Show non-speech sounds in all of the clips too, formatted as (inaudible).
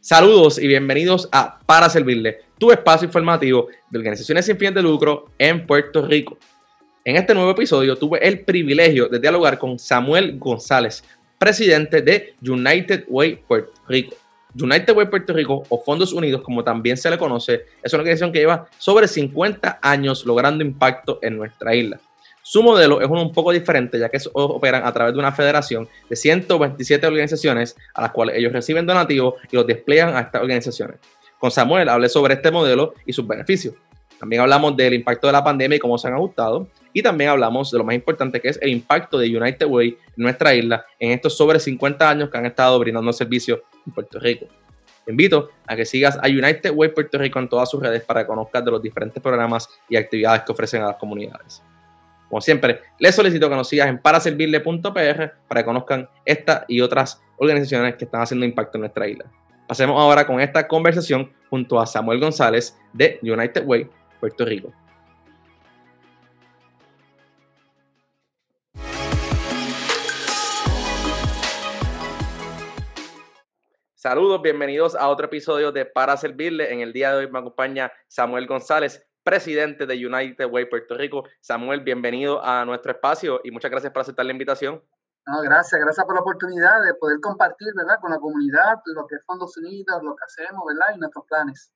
Saludos y bienvenidos a Para Servirle, tu espacio informativo de organizaciones sin fines de lucro en Puerto Rico. En este nuevo episodio tuve el privilegio de dialogar con Samuel González, presidente de United Way Puerto Rico. United Way Puerto Rico o Fondos Unidos, como también se le conoce, es una organización que lleva sobre 50 años logrando impacto en nuestra isla. Su modelo es un poco diferente, ya que operan a través de una federación de 127 organizaciones a las cuales ellos reciben donativos y los despliegan a estas organizaciones. Con Samuel hablé sobre este modelo y sus beneficios. También hablamos del impacto de la pandemia y cómo se han ajustado. Y también hablamos de lo más importante que es el impacto de United Way en nuestra isla en estos sobre 50 años que han estado brindando servicios Puerto Rico. Te invito a que sigas a United Way Puerto Rico en todas sus redes para conozcas de los diferentes programas y actividades que ofrecen a las comunidades. Como siempre, les solicito que nos sigas en paraservirle.pr para que conozcan esta y otras organizaciones que están haciendo impacto en nuestra isla. Pasemos ahora con esta conversación junto a Samuel González de United Way, Puerto Rico. Saludos, bienvenidos a otro episodio de Para Servirle. En el día de hoy me acompaña Samuel González, presidente de United Way Puerto Rico. Samuel, bienvenido a nuestro espacio y muchas gracias por aceptar la invitación. gracias, gracias por la oportunidad de poder compartir, ¿verdad? Con la comunidad lo que es Fondos Unidos, lo que hacemos, ¿verdad? Y nuestros planes.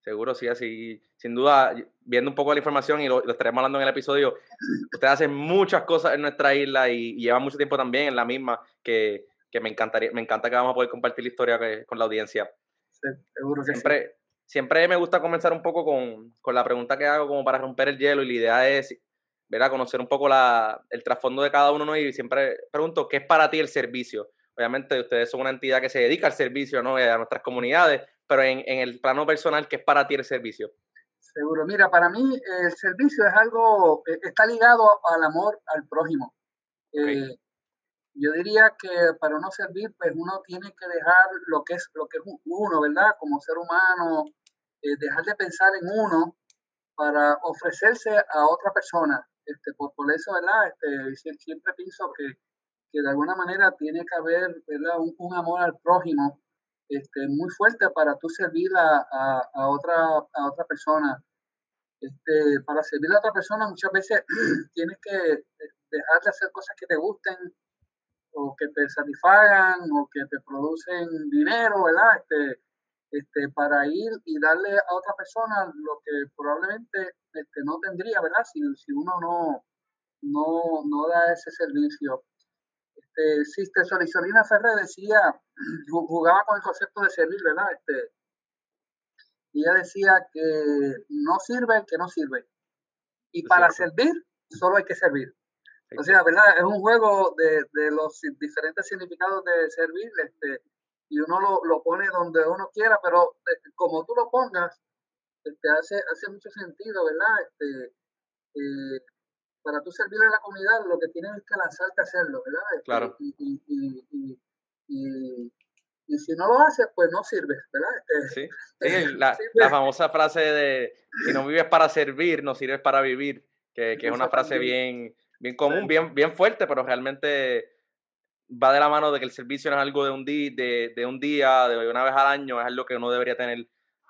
Seguro, sí, así, sin duda, viendo un poco la información y lo, estaremos hablando en el episodio, (clears throat) ustedes hacen muchas cosas en nuestra isla y, y llevan mucho tiempo también en la misma, que, que, me encantaría, me encanta que vamos a poder compartir la historia con la audiencia. Sí, seguro que Siempre, siempre me gusta comenzar un poco con, con, la pregunta que hago como para romper el hielo y la idea es, ¿verdad? Conocer un poco la, el trasfondo de cada uno ¿no? y siempre pregunto, ¿qué es para ti el servicio? Obviamente ustedes son una entidad que se dedica al servicio ¿no? a nuestras comunidades, pero en, en el plano personal, ¿qué es para ti el servicio? Seguro, mira, para mí el servicio es algo, eh, está ligado al amor al prójimo. Eh, yo diría que para no servir, pues uno tiene que dejar lo que es lo que es uno, ¿verdad? Como ser humano, eh, dejar de pensar en uno para ofrecerse a otra persona. Este, por, por eso, ¿verdad? Este, siempre pienso que, que, de alguna manera tiene que haber ¿verdad? Un, amor al prójimo este, muy fuerte para tú servir a, a, otra, a otra persona. Este, para servir a otra persona muchas veces (clears throat) tienes que eh, dejar de hacer cosas que te gusten o que te satisfagan o que te producen dinero, ¿verdad? Este, este, para ir y darle a otra persona lo que probablemente este, no tendría, ¿verdad? Si, si uno no, no, no da ese servicio. Este, Sister Solisolina Ferrer decía, (clears throat) jugaba con el concepto de servir, ¿verdad? Este, y ella decía que no sirve el que no sirve. Y para servir, solo hay que servir. O sea, ¿verdad? Es un juego de, de los diferentes significados de servir. Este, y uno lo, lo pone donde uno quiera, pero eh, como tú lo pongas, este, hace, hace mucho sentido, ¿verdad? Este, eh, para tú servir a la comunidad, lo que tienes es que lanzarte a hacerlo, ¿verdad? Este, claro. Y, y, y, y, si no lo haces, pues no sirves, ¿verdad? Este, sí, (laughs) la, la, famosa frase de si no vives para servir, no sirves para vivir, que, que es (laughs) una frase bien, bien común, bien, bien fuerte, pero realmente va de la mano de que el servicio no es algo de un, día, de, de, un día, de una vez al año, es algo que uno debería tener,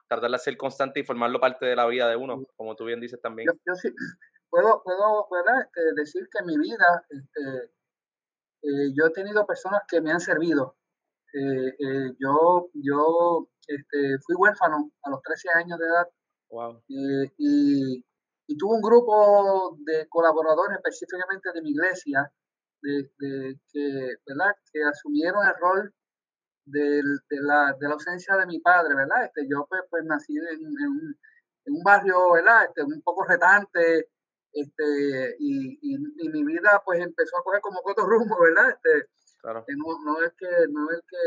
tratar de ser constante y formarlo parte de la vida de uno, como tú bien dices también. Yo, sí (clears throat) puedo, puedo este, decir que en mi vida este, eh, yo he tenido personas que me han servido. Eh, eh, yo yo este, fui huérfano a los 13 años de edad wow. y, y tuve un grupo de colaboradores específicamente de mi iglesia de, que, ¿verdad? que asumieron el rol de, de, la, de la ausencia de mi padre, ¿verdad? Este, yo pues, pues nací en, un, en, un, barrio, ¿verdad? Este, un poco retante, este, y, y, mi vida pues empezó a coger como otro rumbo, ¿verdad? Este, claro. no, no, es que, no es que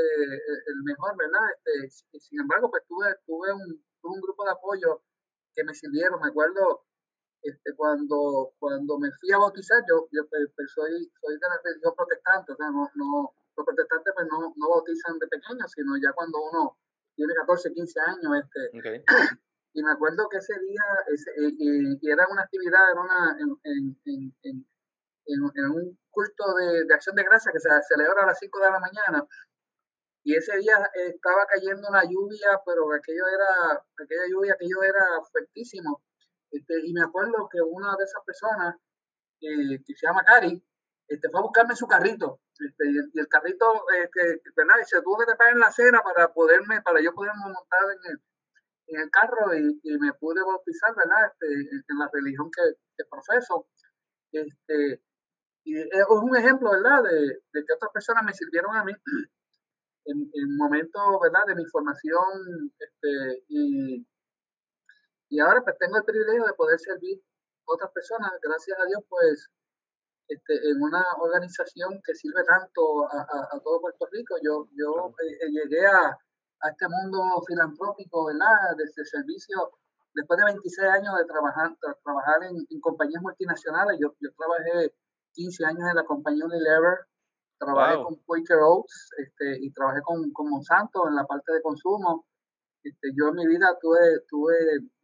el mejor, ¿verdad? Este, sin embargo, pues tuve, tuve, un, tuve un grupo de apoyo que me sirvieron, me acuerdo este, cuando, cuando me fui a bautizar, yo, yo pues, pues, soy, soy de la religión protestante, o sea, no, no, los protestantes pues no, no bautizan de pequeños, sino ya cuando uno tiene 14, 15 años. Este, Y me acuerdo que ese día, ese, y, era una actividad, era una, en, en, en, en un culto de, de, acción de gracia que se celebra a las 5 de la mañana. Y ese día estaba cayendo una lluvia, pero aquello era, aquella lluvia, aquello era fuertísimo. Este, y me acuerdo que una de esas personas, que se llama Cari, este, fue a buscarme su carrito. Este, y, el, carrito, este, ¿verdad? Y se tuvo que trepar en la acera para poderme, para yo poderme montar en el, en el carro y, y, me pude bautizar, ¿verdad? Este, en la religión que, que profeso. Este, y es un ejemplo, ¿verdad? De, de que otras personas me sirvieron a mí (clears throat) en, en momentos, ¿verdad? De mi formación este, y, y ahora pues tengo el privilegio de poder servir a otras personas, gracias a Dios, pues este, en una organización que sirve tanto a, a, todo Puerto Rico. Yo, yo eh, llegué a, a, este mundo filantrópico, ¿verdad? Desde servicio, después de 26 años de trabajar, trabajar en, en, compañías multinacionales. Yo, yo trabajé 15 años en la compañía Unilever, trabajé con Quaker Oats este, y trabajé con, con, Monsanto en la parte de consumo. Este, yo en mi vida tuve, tuve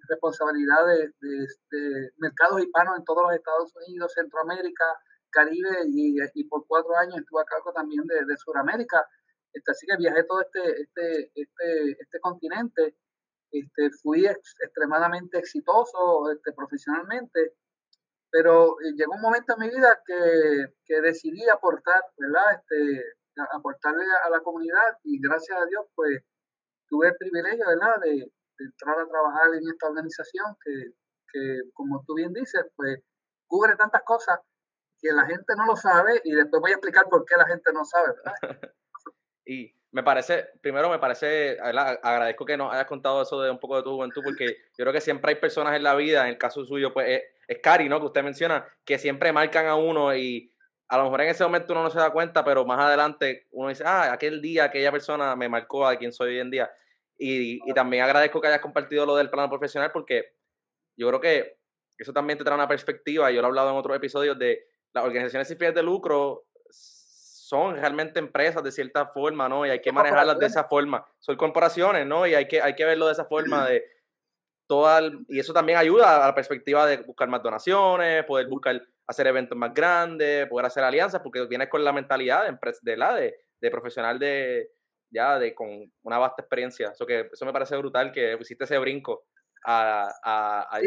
responsabilidad de, de, mercados hispanos en todos los Estados Unidos, Centroamérica, Caribe y, y por cuatro años estuve a cargo también de, de Sudamérica. Este, así que viajé todo este, este, este, este continente. Este, fui extremadamente exitoso este, profesionalmente pero eh, llegó un momento en mi vida que, que decidí aportar, ¿verdad? Este, aportarle a la comunidad y gracias a Dios, pues tuve el privilegio, ¿verdad? De, entrar a trabajar en esta organización que, que, como tú bien dices, pues cubre tantas cosas que la gente no lo sabe y después voy a explicar por qué la gente no sabe, ¿verdad? (laughs) y me parece, primero me parece, agradezco que nos hayas contado eso de un poco de tu juventud, porque yo creo que siempre hay personas en la vida, en el caso suyo, pues es, es Cari, ¿no? Que usted menciona, que siempre marcan a uno y a lo mejor en ese momento uno no se da cuenta, pero más adelante uno dice, ah, aquel día aquella persona me marcó a quien soy hoy en día. Y, y también agradezco que hayas compartido lo del plano profesional, porque yo creo que eso también te trae una perspectiva, yo lo he hablado en otros episodios, de las organizaciones sin fines de lucro son realmente empresas de cierta forma, ¿no? Y hay que manejarlas de esa forma. Son corporaciones, ¿no? Y hay que, hay que verlo de esa forma (clears throat) de toda, y eso también ayuda a la perspectiva de buscar más donaciones, poder buscar hacer eventos más grandes, poder hacer alianzas, porque vienes con la mentalidad de, de la de, de, profesional de ya de con una vasta experiencia. Eso que eso me parece brutal que hiciste ese brinco a, a, a,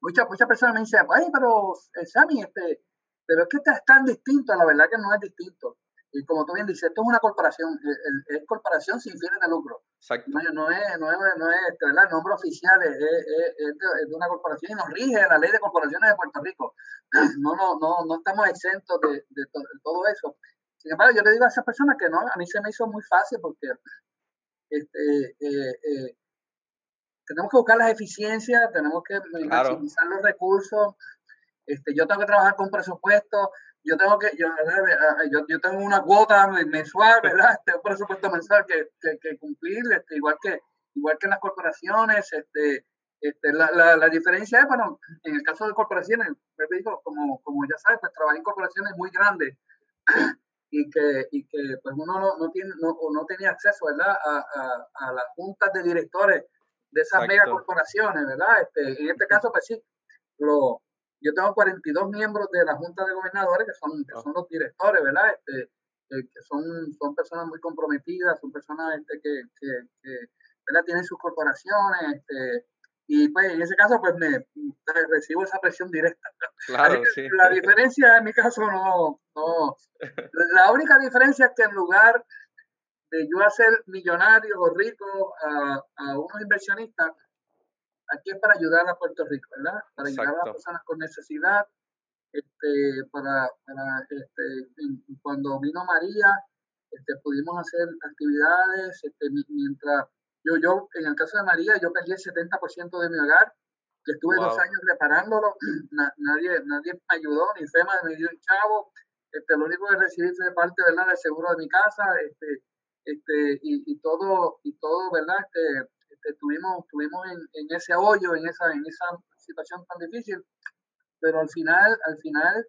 muchas mucha personas me dicen, ay, pero eh, Sammy, este, pero es que es tan distinto, la verdad que no es distinto. Y como tú bien dices, esto es una corporación, es, corporación sin fines de lucro. Exacto. No, no, es, no es, no es este, el nombre oficial es, de, una corporación y nos rige la ley de corporaciones de Puerto Rico. (clears throat) No, no, no, no estamos exentos de, de, todo eso. Sin embargo, yo le digo a esas personas que no, a mí se me hizo muy fácil porque este, eh, eh, tenemos que buscar las eficiencias, tenemos que maximizar los recursos, este, yo tengo que trabajar con presupuesto, yo tengo que, yo, yo, yo tengo una cuota mensual, ¿verdad? (laughs) Este, un presupuesto mensual que, que, que cumplir, este, igual que igual que en las corporaciones, este, este, la, la, la, diferencia es, bueno, en el caso de corporaciones, pues, como, como ya sabes, pues trabajé en corporaciones muy grandes (clears throat) y que, y que pues uno no, no, tiene, no, no tenía acceso, ¿verdad? A, a, a, las juntas de directores de esas mega corporaciones, ¿verdad? Este, en este caso, pues sí, lo, yo tengo 42 miembros de la Junta de Gobernadores que son, que ah. son los directores, ¿verdad? Este, eh, que son, son personas muy comprometidas, son personas este, que, que, que ¿verdad? tienen sus corporaciones, este, y pues en ese caso pues me, recibo esa presión directa. Claro, sí. La diferencia en mi caso no, no, la única diferencia es que en lugar de yo hacer millonario o rico a, a unos inversionistas, aquí es para ayudar a Puerto Rico, ¿verdad? Para ayudar a las personas con necesidad. Este, para, para este, cuando vino María, este, pudimos hacer actividades, este, mientras yo, yo, en el caso de María, yo perdí el 70% de mi hogar, que estuve dos años reparándolo, (clears throat) nadie, nadie me ayudó, ni FEMA me dio un chavo, este, lo único que recibí fue de parte, ¿verdad?, del seguro de mi casa, este, este, y, y todo, y todo, ¿verdad?, este, estuvimos, estuvimos en, en, ese hoyo, en esa, en esa situación tan difícil, pero al final, al final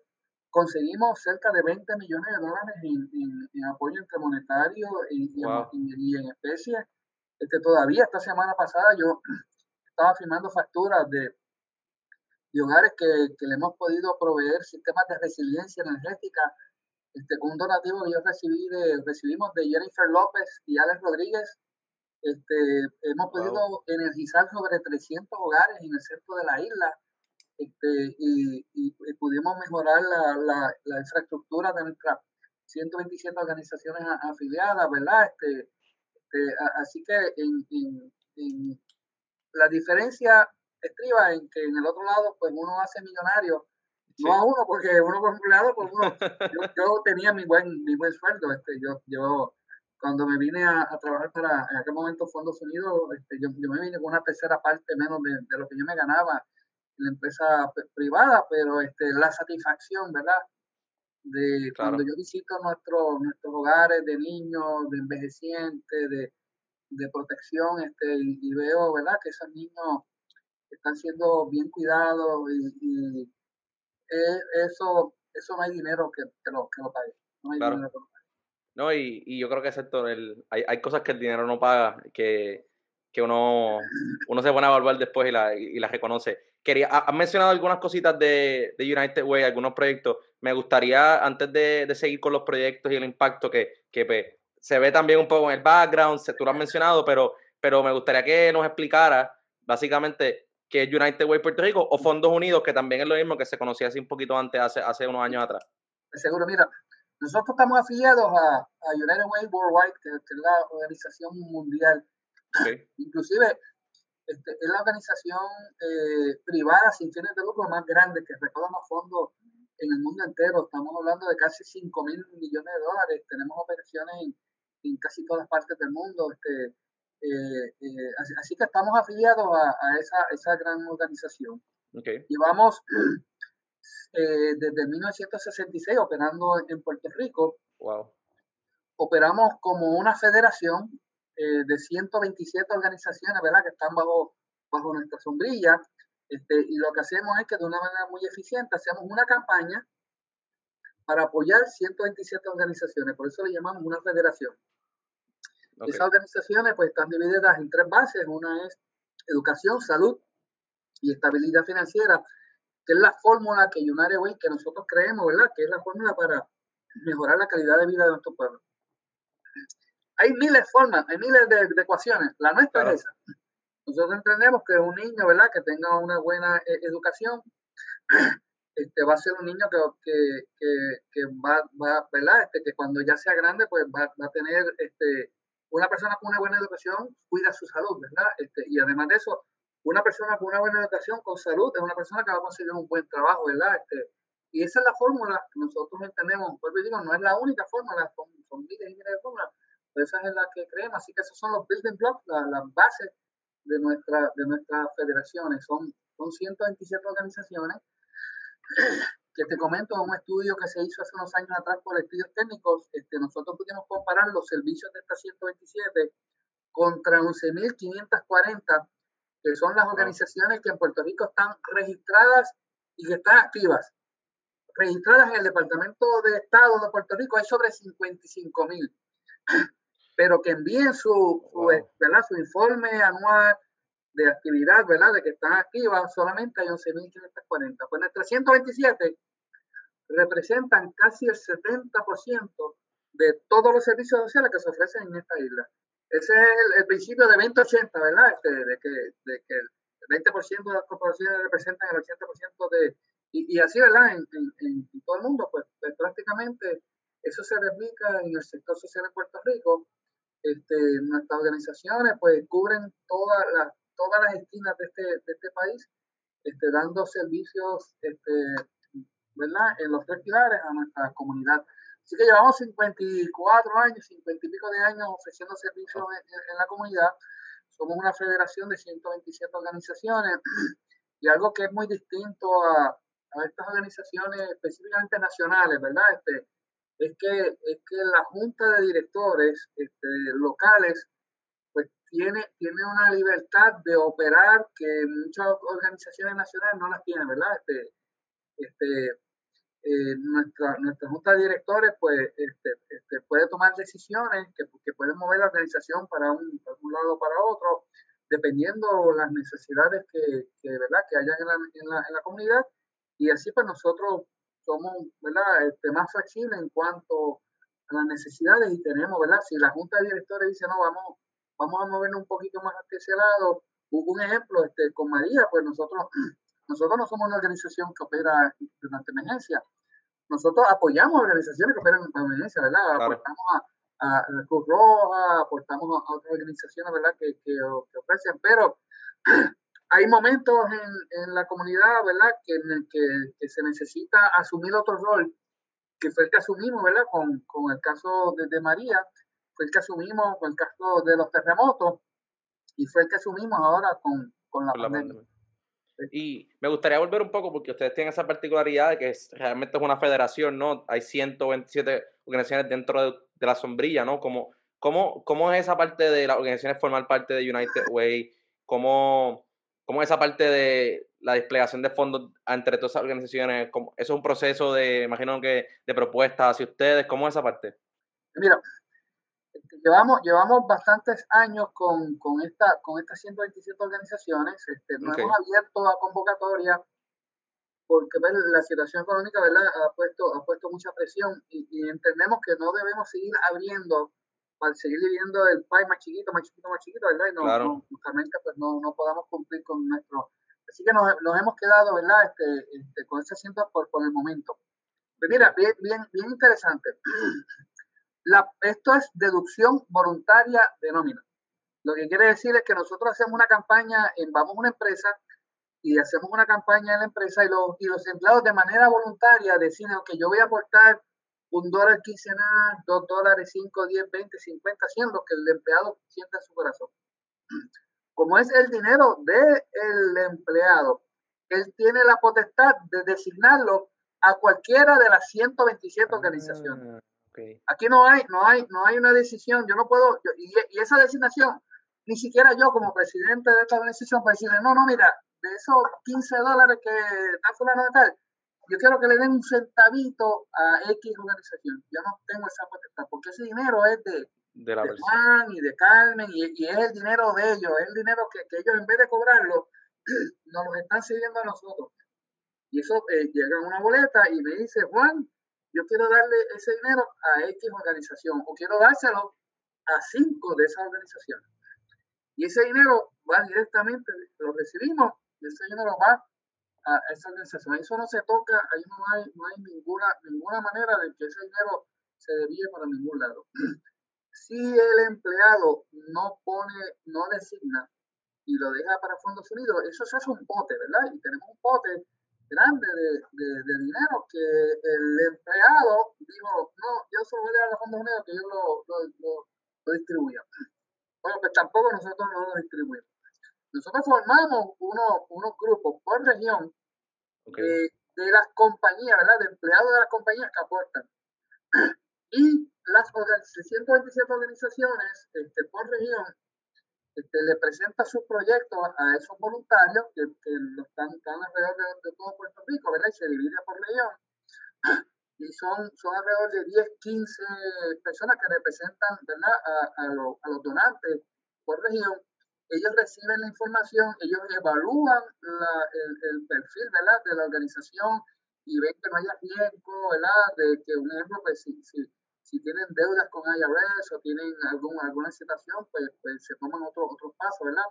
conseguimos cerca de 20 millones de dólares en, en, apoyo entre monetario y, y, en especie. Este, todavía esta semana pasada yo (clears throat) estado firmando facturas de, de hogares que, le hemos podido proveer sistemas de resiliencia energética este, con un donativo que yo recibí de, recibimos de Jennifer López y Alex Rodríguez. Este, hemos podido energizar sobre 300 hogares en el centro de la isla este, y, pudimos mejorar la, la, infraestructura de nuestras 127 organizaciones afiliadas, ¿verdad? Este, este así que en, en, la diferencia estriba en que en el otro lado, pues uno hace millonario, no a uno, porque uno como empleado, pues uno, (laughs) yo, tenía mi buen, mi buen sueldo, este, yo, yo cuando me vine a, trabajar para, en aquel momento, Fondos Unidos, este, yo, yo, me vine con una tercera parte menos de, de lo que yo me ganaba la empresa privada, pero este, la satisfacción, ¿verdad? De cuando yo visito nuestros nuestros hogares de niños, de envejecientes, de, de protección, este, y, veo, ¿verdad? Que esos niños están siendo bien cuidados y, eso, eso no hay dinero que, que, lo, que lo pague. No hay dinero que lo pague. No, y, y yo creo que excepto el, hay, hay cosas que el dinero no paga, que, que uno, uno se pone a evaluar después y la, y la reconoce quería, has mencionado algunas cositas de, de, United Way, algunos proyectos. Me gustaría, antes de, de seguir con los proyectos y el impacto que, que pues, se ve también un poco en el background, tú lo has mencionado, pero, pero me gustaría que nos explicara básicamente qué es United Way Puerto Rico o Fondos Unidos, que también es lo mismo que se conocía así un poquito antes, hace, hace unos años atrás. Seguro, mira, nosotros estamos afiliados a, a United Way Worldwide, que, es la organización mundial. (laughs) Inclusive este, es la organización eh, privada sin fines de lucro más grande que recauda más fondos en el mundo entero. Estamos hablando de casi 5 mil millones de dólares. Tenemos operaciones en, casi todas partes del mundo. Este, eh, eh, así, que estamos afiliados a, esa, esa, gran organización. Okay. Llevamos desde 1966 operando en Puerto Rico. Wow. Operamos como una federación eh, de 127 organizaciones, ¿verdad? Que están bajo, bajo nuestra sombrilla. Este, y lo que hacemos es que de una manera muy eficiente hacemos una campaña para apoyar 127 organizaciones, por eso le llamamos una federación. Esas organizaciones pues están divididas en tres bases, una es educación, salud y estabilidad financiera, que es la fórmula que United Way, que nosotros creemos, ¿verdad? Que es la fórmula para mejorar la calidad de vida de nuestro pueblo hay miles de formas, hay miles de, ecuaciones. La nuestra es esa. Nosotros entendemos que un niño, ¿verdad? Que tenga una buena eh, educación, (clears throat) este, va a ser un niño que, que, que, va, va, ¿verdad? Este, que cuando ya sea grande, pues va, va, a tener, este, una persona con una buena educación cuida su salud, ¿verdad? Este, y además de eso, una persona con una buena educación, con salud, es una persona que va a conseguir un buen trabajo, ¿verdad? Este, y esa es la fórmula que nosotros entendemos. Por digo, no es la única fórmula, son, son miles y miles de fórmulas, esa es la que creemos. Así que esos son los building blocks, las bases de, nuestra, de nuestras federaciones. Son, son 127 organizaciones (clears throat) que te comento, un estudio que se hizo hace unos años atrás por estudios técnicos, este, nosotros pudimos comparar los servicios de estas 127 contra 11.540, que son las organizaciones que en Puerto Rico están registradas y que están activas. Registradas en el Departamento de Estado de Puerto Rico hay sobre 55.000 (clears throat) pero que envíen su, su, ¿verdad? su informe anual de actividad, ¿verdad? De que están activas, solamente hay 11.540. Pues en 327 representan casi el 70% de todos los servicios sociales que se ofrecen en esta isla. Ese es el, principio de 2080, ¿verdad? Este, de, que, de que el 20% de las corporaciones representan el 80% de... Y, así, ¿verdad? En, en, en, todo el mundo, pues, pues prácticamente eso se replica en el sector social de Puerto Rico este, nuestras organizaciones pues cubren todas las, todas las esquinas de este, de este país, este, dando servicios este, ¿verdad? en los tres pilares a nuestra comunidad. Así que llevamos 54 años, 50 y pico de años ofreciendo servicios en, la comunidad. Somos una federación de 127 organizaciones (clears throat) y algo que es muy distinto a, estas organizaciones específicamente nacionales, ¿verdad? Este, es que, es que la junta de directores este, locales pues tiene, tiene una libertad de operar que muchas organizaciones nacionales no las tienen, ¿verdad? Este, este, eh, nuestra, nuestra junta de directores pues este, este, puede tomar decisiones que, que, pueden mover la organización para un, para un lado o para otro, dependiendo las necesidades que, que ¿verdad? que hayan en la, en, la, en la comunidad. Y así pues nosotros somos ¿verdad? Este, más flexibles en cuanto a las necesidades y tenemos, ¿verdad? Si la Junta de Directores dice, no, vamos, vamos a movernos un poquito más hacia ese lado, hubo un ejemplo este, con María, pues nosotros, (clears throat) nosotros no somos una organización que opera durante emergencia. Nosotros apoyamos organizaciones que operan en emergencia, ¿verdad? Aportamos a, a, Cruz Roja, aportamos a, otras organizaciones, ¿verdad? Que, que, que ofrecen, pero (clears throat) hay momentos en, en, la comunidad, ¿verdad? Que, en el que, que, se necesita asumir otro rol, que fue el que asumimos, ¿verdad? Con, con el caso de, de, María, fue el que asumimos con el caso de los terremotos y fue el que asumimos ahora con, con la, pandemia. Y me gustaría volver un poco porque ustedes tienen esa particularidad de que realmente es una federación, ¿no? Hay 127 organizaciones dentro de, la sombrilla, ¿no? Como, ¿cómo, ¿Cómo es esa parte de las organizaciones formar parte de United Way? ¿Cómo, ¿Cómo es esa parte de la desplegación de fondos entre todas esas organizaciones? ¿Cómo, ¿Eso es un proceso de, imagino que, de propuestas hacia ustedes? ¿Cómo es esa parte? Mira, llevamos, llevamos bastantes años con, con, esta, con estas 127 organizaciones. Este, nos hemos abierto a convocatoria porque pues, la situación económica ¿verdad? Ha, puesto, ha puesto mucha presión y, y, entendemos que no debemos seguir abriendo para seguir viviendo el país más chiquito, más chiquito, más chiquito, ¿verdad? Y no, claro. no justamente pues no, no podamos cumplir con nuestro... Así que nos, nos hemos quedado, ¿verdad? Este, este, con ese asiento por, por el momento. Pues mira, bien, bien, bien interesante. La, esto es deducción voluntaria de nómina. Lo que quiere decir es que nosotros hacemos una campaña, en, vamos a una empresa y hacemos una campaña en la empresa y los, y los empleados de manera voluntaria deciden que yo voy a aportar un dólar quincenal, dos dólares, cinco, diez, veinte, cincuenta, cien, lo que el empleado sienta en su corazón. Como es el dinero del el empleado, él tiene la potestad de designarlo a cualquiera de las 127 ah, organizaciones. Okay. Aquí no hay, no hay, no hay una decisión. Yo no puedo, yo, y, y, esa designación, ni siquiera yo como presidente de esta organización puedo decirle, no, no, mira, de esos 15 dólares que está fulano de tal, yo quiero que le den un centavito a X organización. Yo no tengo esa potestad, porque ese dinero es de, de, la de Juan y de Carmen, y, y, es el dinero de ellos, es el dinero que, que, ellos en vez de cobrarlo, (clears throat) nos lo están cediendo a nosotros. Y eso eh, llega una boleta y me dice, Juan, yo quiero darle ese dinero a X organización, o quiero dárselo a cinco de esas organizaciones. Y ese dinero va directamente, lo recibimos, y ese dinero va a esa organización. Eso no se toca, ahí no hay, no hay ninguna, ninguna manera de que ese dinero se desvíe para ningún lado. (clears throat) Si el empleado no pone, no designa y lo deja para Fondos Unidos, eso se hace un pote, ¿verdad? Y tenemos un pote grande de, de, de dinero que el empleado dijo, no, yo solo voy a dar a Fondos Unidos que yo lo, lo, lo, lo distribuya. Bueno, pues tampoco nosotros no lo distribuimos. Nosotros formamos unos, unos grupos por región okay. de, de, las compañías, ¿verdad? De empleados de las compañías que aportan. (clears throat) Y las 127 organizaciones este, por región este, le presenta sus proyectos a esos voluntarios que, que están, están, alrededor de, todo Puerto Rico, ¿verdad? Y se divide por región. (clears throat) Y son, son alrededor de 10, 15 personas que representan, ¿verdad? A los donantes por región ellos reciben la información, ellos evalúan la, el, el, perfil ¿verdad? de la organización y ven que no haya riesgo, ¿verdad? De que, un ejemplo, pues si, si, si tienen deudas con IRS o tienen algún, alguna situación, pues, pues se toman otros otro pasos, ¿verdad?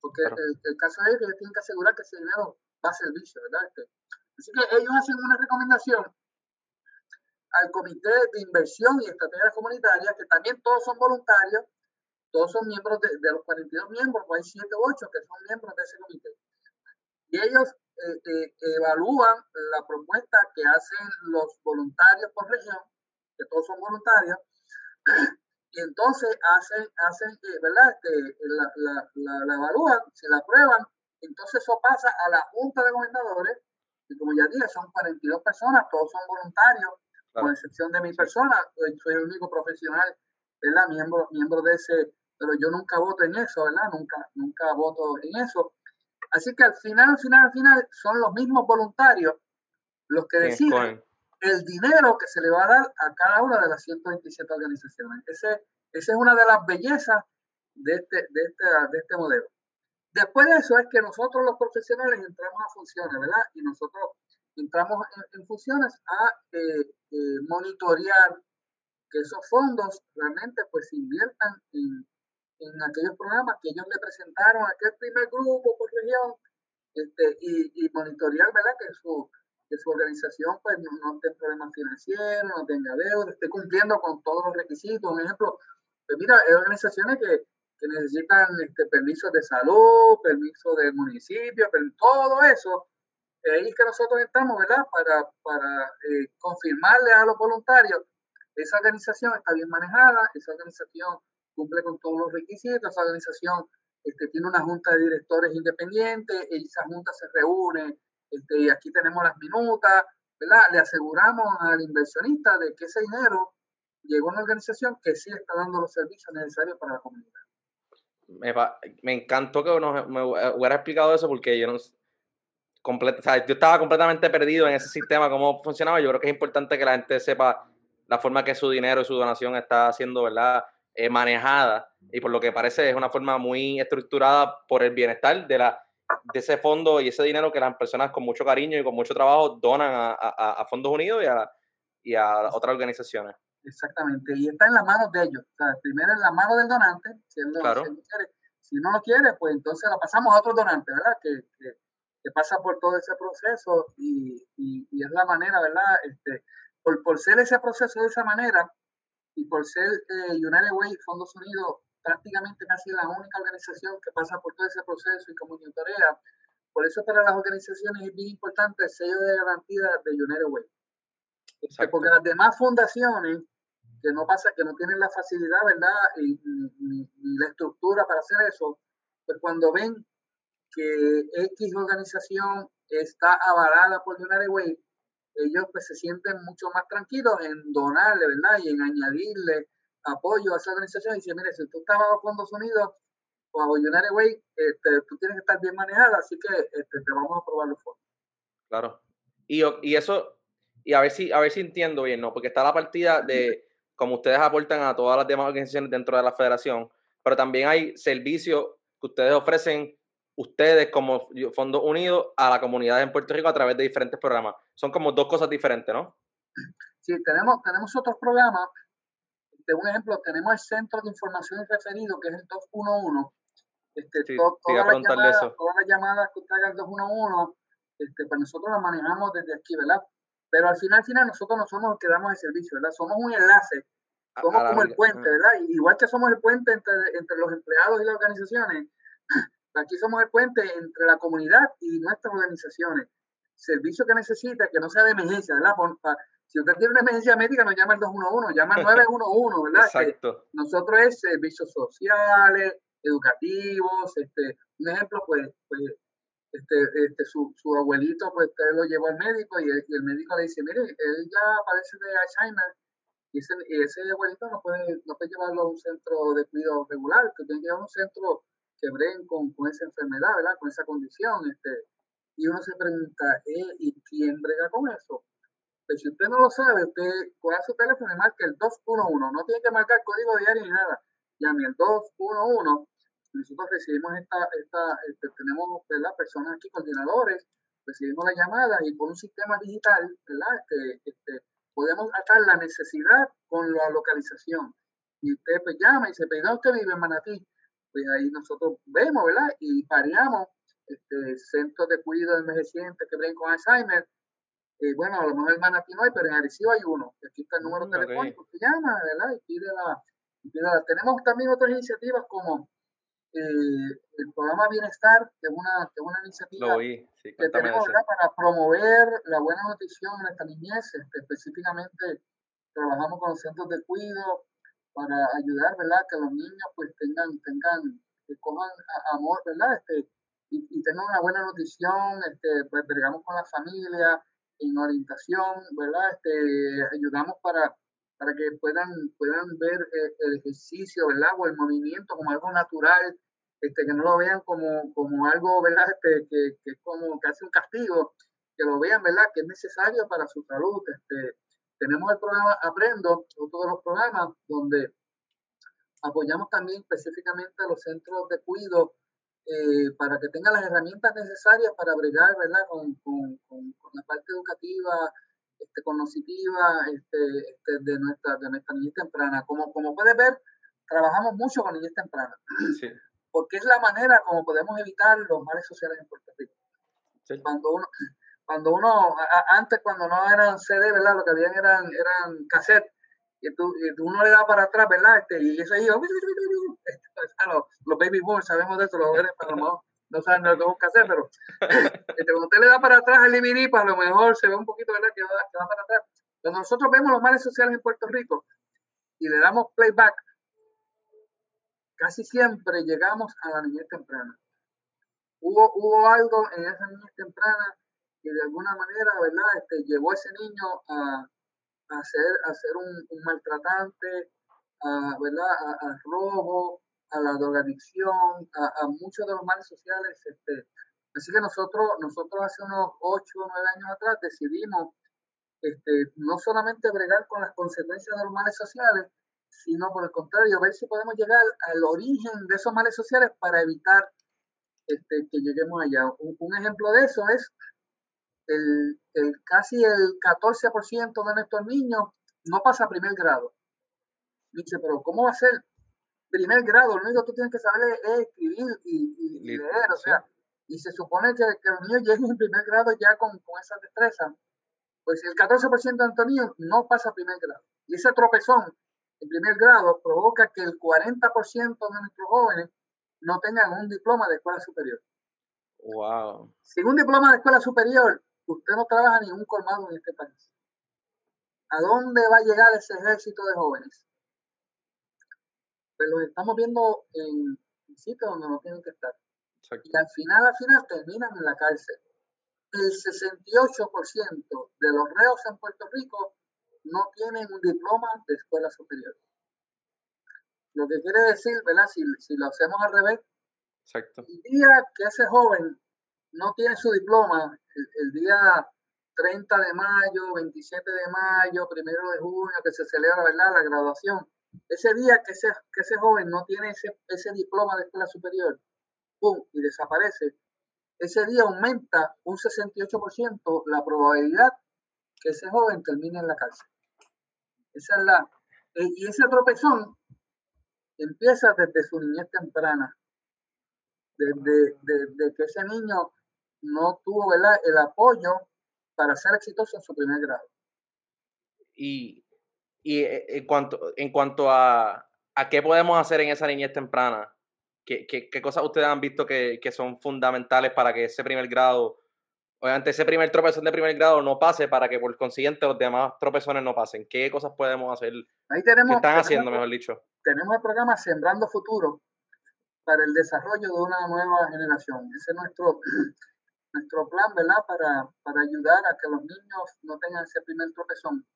Porque claro. el, el, caso es que ellos tienen que asegurar que ese dinero va a servicio, ¿verdad? Este, así que ellos hacen una recomendación al Comité de Inversión y Estrategias Comunitarias, que también todos son voluntarios, todos son miembros de, de los 42 miembros, o hay 7 o 8 que son miembros de ese comité. Y ellos eh, eh, evalúan la propuesta que hacen los voluntarios por región, que todos son voluntarios, (clears throat) y entonces hacen, hacen ¿verdad? Este, la, la, la, la, evalúan, se la aprueban, entonces eso pasa a la Junta de Gobernadores, y como ya dije, son 42 personas, todos son voluntarios, claro. con excepción de mi persona, soy el único profesional, ¿verdad? Miembro, miembro de ese pero yo nunca voto en eso, ¿verdad? Nunca, nunca voto en eso. Así que al final, al final, al final, son los mismos voluntarios los que deciden el dinero que se le va a dar a cada una de las 127 organizaciones. Ese, esa es una de las bellezas de este, de este, de este modelo. Después de eso es que nosotros los profesionales entramos a funciones, ¿verdad? Y nosotros entramos en, funciones a eh, eh, monitorear que esos fondos realmente pues se inviertan en, en, aquellos programas que ellos le presentaron a aquel primer grupo por región este, y, y monitorear, ¿verdad? Que su, que su organización pues no, no tenga problemas financieros, no tenga deuda, esté cumpliendo con todos los requisitos. Un ejemplo, pues mira, hay organizaciones que, que necesitan este, permisos de salud, permiso del municipio, todo eso. Ahí es que nosotros estamos, ¿verdad? Para, para eh, confirmarle a los voluntarios, esa organización está bien manejada, esa organización cumple con todos los requisitos, esa organización este, tiene una junta de directores independiente, esa junta se reúne, y aquí tenemos las minutas, ¿verdad? Le aseguramos al inversionista de que ese dinero llegó a una organización que sí está dando los servicios necesarios para la comunidad. Me, encantó que nos, me hubiera explicado eso porque yo no, sea, yo estaba completamente perdido en ese sistema, cómo funcionaba. Yo creo que es importante que la gente sepa la forma que su dinero y su donación está siendo. Eh, manejada y por lo que parece es una forma muy estructurada por el bienestar de la de ese fondo y ese dinero que las personas con mucho cariño y con mucho trabajo donan a, a, Fondos Unidos y a, y a otras organizaciones. Exactamente, y está en las manos de ellos. O sea, primero en la mano del donante, si él, claro. si, quiere. si no lo quiere, pues entonces lo pasamos a otro donante, ¿verdad? Que, que, pasa por todo ese proceso y, y, y, es la manera, ¿verdad? Este, por, por ser ese proceso de esa manera y por ser eh, United Way, Fondos Unidos, prácticamente casi la única organización que pasa por todo ese proceso y monitorea. Por eso para las organizaciones es bien importante el sello de garantía de United Way. Este, porque las demás fundaciones que no pasa, que no tienen la facilidad, ¿verdad? Y, ni, la estructura para hacer eso, pues cuando ven que X organización está avalada por United Way, ellos pues se sienten mucho más tranquilos en donarle, ¿verdad? Y en añadirle apoyo a esa organización y dice, mire, si tú estás bajo Fondos Unidos o a United Way, este, tú tienes que estar bien manejada, así que este, te vamos a aprobar los fondos. Claro. Y, y eso, y a ver si, a ver si entiendo bien, ¿no? Porque está la partida de como ustedes aportan a todas las demás organizaciones dentro de la federación, pero también hay servicios que ustedes ofrecen ustedes como Fondos Unidos a la comunidad en Puerto Rico a través de diferentes programas. Son como dos cosas diferentes, ¿no? Sí, tenemos, tenemos otros programas. De un ejemplo, tenemos el Centro de Información y Referido, que es el 211. Este, sí, todas, las llamadas, todas las llamadas que usted haga el 211, este, pues nosotros las manejamos desde aquí, ¿verdad? Pero al final, al final, nosotros no somos los que damos el servicio, ¿verdad? Somos un enlace, somos como el puente, ¿verdad? Igual que somos el puente entre, entre los empleados y las organizaciones, (laughs) aquí somos el puente entre la comunidad y nuestras organizaciones. Servicio que necesita, que no sea de emergencia, ¿verdad? Si usted tiene una emergencia médica, no llama al 211, llama al 911, (laughs) ¿verdad? Exacto. nosotros es servicios sociales, educativos, este, un ejemplo, pues, pues este, este, su, su, abuelito, pues usted lo llevó al médico y el, médico le dice, mire, él ya padece de Alzheimer y ese, ese abuelito no puede, no puede llevarlo a un centro de cuidado regular, que tiene que llevar a un centro que breguen con, con, esa enfermedad, ¿verdad? Con esa condición. Este, y uno se pregunta, ¿eh? ¿y quién brega con eso? Si usted no lo sabe, usted coge su teléfono y marca el 211, no tiene que marcar código diario ni nada, llame el 211 nosotros recibimos esta, esta este, tenemos ¿verdad? personas aquí, coordinadores, recibimos la llamada y por un sistema digital, ¿verdad? Este, este, podemos atar la necesidad con la localización. Y usted pues llama y dice, ¿dónde usted vive en Manatí? Pues ahí nosotros vemos, ¿verdad? Y pareamos este, centros de cuidado de envejecientes que ven con Alzheimer. Eh, bueno, a lo mejor en Manatí no hay, pero en Arecibo hay uno. Aquí está el número mm, telefónico que llama, ¿verdad? Y pide la, y pide la. Tenemos también otras iniciativas como eh, el programa Bienestar, que es una, que una iniciativa que tenemos para promover la buena nutrición en esta niñez. Este, específicamente trabajamos con los centros de cuidado para ayudar, ¿verdad? Que los niños pues tengan, tengan, que cojan amor, ¿verdad? Este, y, y, tengan una buena nutrición, este, pues con la familia en orientación, ¿verdad? Este, ayudamos para para que puedan, puedan ver eh, el ejercicio, ¿verdad? O el movimiento como algo natural, este, que no lo vean como, como algo, ¿verdad? Este, que, que como casi un castigo, que lo vean, ¿verdad? Que es necesario para su salud. Este, tenemos el programa Aprendo, todos los programas donde apoyamos también específicamente a los centros de cuidado eh, para que tengan las herramientas necesarias para bregar ¿verdad? Con, con, con, la parte educativa, este, cognitiva este, este, de, nuestra, de nuestra niñez temprana. Como, como puedes ver, trabajamos mucho con niñez temprana, sí. porque es la manera como podemos evitar los males sociales en Puerto Rico. Sí. Cuando uno, cuando uno, antes cuando no eran CD, ¿verdad? Lo que habían eran, eran cassette, y, tú, y uno le da para atrás, ¿verdad? Este, y eso ahí, este, (laughs) los, los baby boomers sabemos de eso, los jóvenes para no, no saben lo que que hacer, pero (laughs) este, cuando usted le da para atrás al DVD, pues a lo mejor se ve un poquito, ¿verdad? Que va, que va para atrás. Cuando nosotros vemos los males sociales en Puerto Rico y le damos playback, casi siempre llegamos a la niñez temprana. Hubo, hubo algo en esa niñez temprana que de alguna manera, ¿verdad? Este, llevó a ese niño a, a ser, a ser un, un maltratante, a, ¿verdad? A, robo, a la drogadicción, a, a, muchos de los males sociales. Este. Así que nosotros, nosotros hace unos 8 o 9 años atrás decidimos este, no solamente bregar con las consecuencias de los males sociales, sino por el contrario, ver si podemos llegar al origen de esos males sociales para evitar este, que lleguemos allá. Un, un ejemplo de eso es el, el, casi el 14% de nuestros niños no pasa a primer grado. Dice, pero ¿cómo va a ser primer grado? Lo único que tú tienes que saber es, escribir y, leer, o sea, y se supone que, que, los niños (laughs) lleguen en primer grado ya con, con esa destreza. Pues el 14% de nuestros niños no pasa a primer grado. Y ese tropezón en primer grado provoca que el 40% de nuestros jóvenes no tengan un diploma de escuela superior. Wow. Sin un diploma de escuela superior, usted no trabaja ni un colmado en este país. ¿A dónde va a llegar ese ejército de jóvenes? Pues los estamos viendo en sitios donde no tienen que estar. Y al final, al final terminan en la cárcel. El 68% de los reos en Puerto Rico no tienen un diploma de escuela superior. Lo que quiere decir, ¿verdad? Si, si lo hacemos al revés, Exacto. el día que ese joven no tiene su diploma, el, día 30 de mayo, 27 de mayo, primero de junio, que se celebra ¿verdad? la graduación, ese día que ese, que ese joven no tiene ese, ese diploma de escuela superior, ¡pum! y desaparece, ese día aumenta un 68% la probabilidad que ese joven termine en la cárcel. Esa es la, eh, y ese tropezón empieza desde su niñez temprana, desde, desde que ese niño no tuvo ¿verdad? el apoyo para ser exitoso en su primer grado. Y, y eh, en cuanto, en cuanto a, a qué podemos hacer en esa niñez temprana, ¿qué, qué, qué cosas ustedes han visto que, que, son fundamentales para que ese primer grado, obviamente ese primer tropezón de primer grado no pase para que por consiguiente los demás tropezones no pasen? ¿Qué cosas podemos hacer? Ahí tenemos, ¿Qué están haciendo, mejor dicho? Tenemos el programa Sembrando Futuro para el desarrollo de una nueva generación. Ese es nuestro nuestro plan, ¿verdad? Para, para ayudar a que los niños no tengan ese primer tropezón.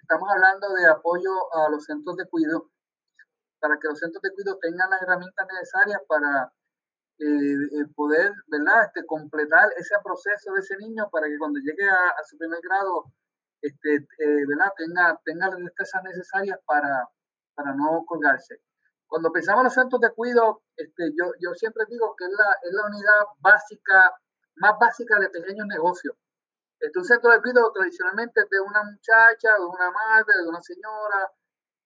Estamos hablando de apoyo a los centros de cuidado, para que los centros de cuidado tengan las herramientas necesarias para eh, eh, poder, ¿verdad? Este, completar ese proceso de ese niño para que cuando llegue a, a su primer grado, este, eh, ¿verdad? Tenga, tenga las destrezas necesarias para, para no colgarse. Cuando pensamos en los centros de cuidado, este, yo, yo siempre digo que es la, es la unidad básica más básica de pequeños negocios. Este, un centro de cuidado tradicionalmente es de una muchacha, de una madre, de una señora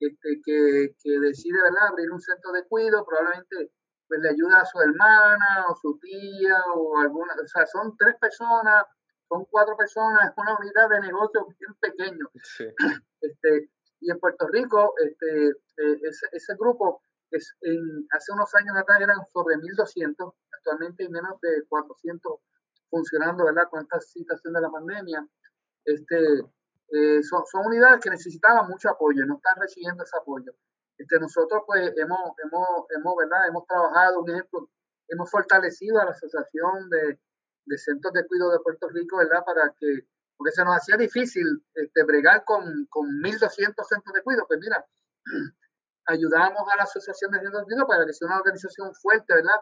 este, que, que decide ¿verdad? abrir un centro de cuidado, probablemente pues, le ayuda a su hermana o su tía o alguna, o sea, son tres personas, son cuatro personas, es una unidad de negocio bien pequeño. Sí. (clears throat) Este, y en Puerto Rico, este, eh, ese, ese grupo es, en, hace unos años atrás eran sobre 1.200, actualmente hay menos de 400 funcionando, ¿verdad? Con esta situación de la pandemia, este, eh, son, son, unidades que necesitaban mucho apoyo no están recibiendo ese apoyo. Este, nosotros, pues, hemos, hemos, hemos, ¿verdad? Hemos trabajado, un ejemplo, hemos fortalecido a la Asociación de, de Centros de Cuidado de Puerto Rico, ¿verdad? Para que, porque se nos hacía difícil este, bregar con, con 1.200 centros de cuidado. Pues mira, (clears throat) ayudamos a la Asociación de Centros de Cuidado para que sea una organización fuerte, ¿verdad?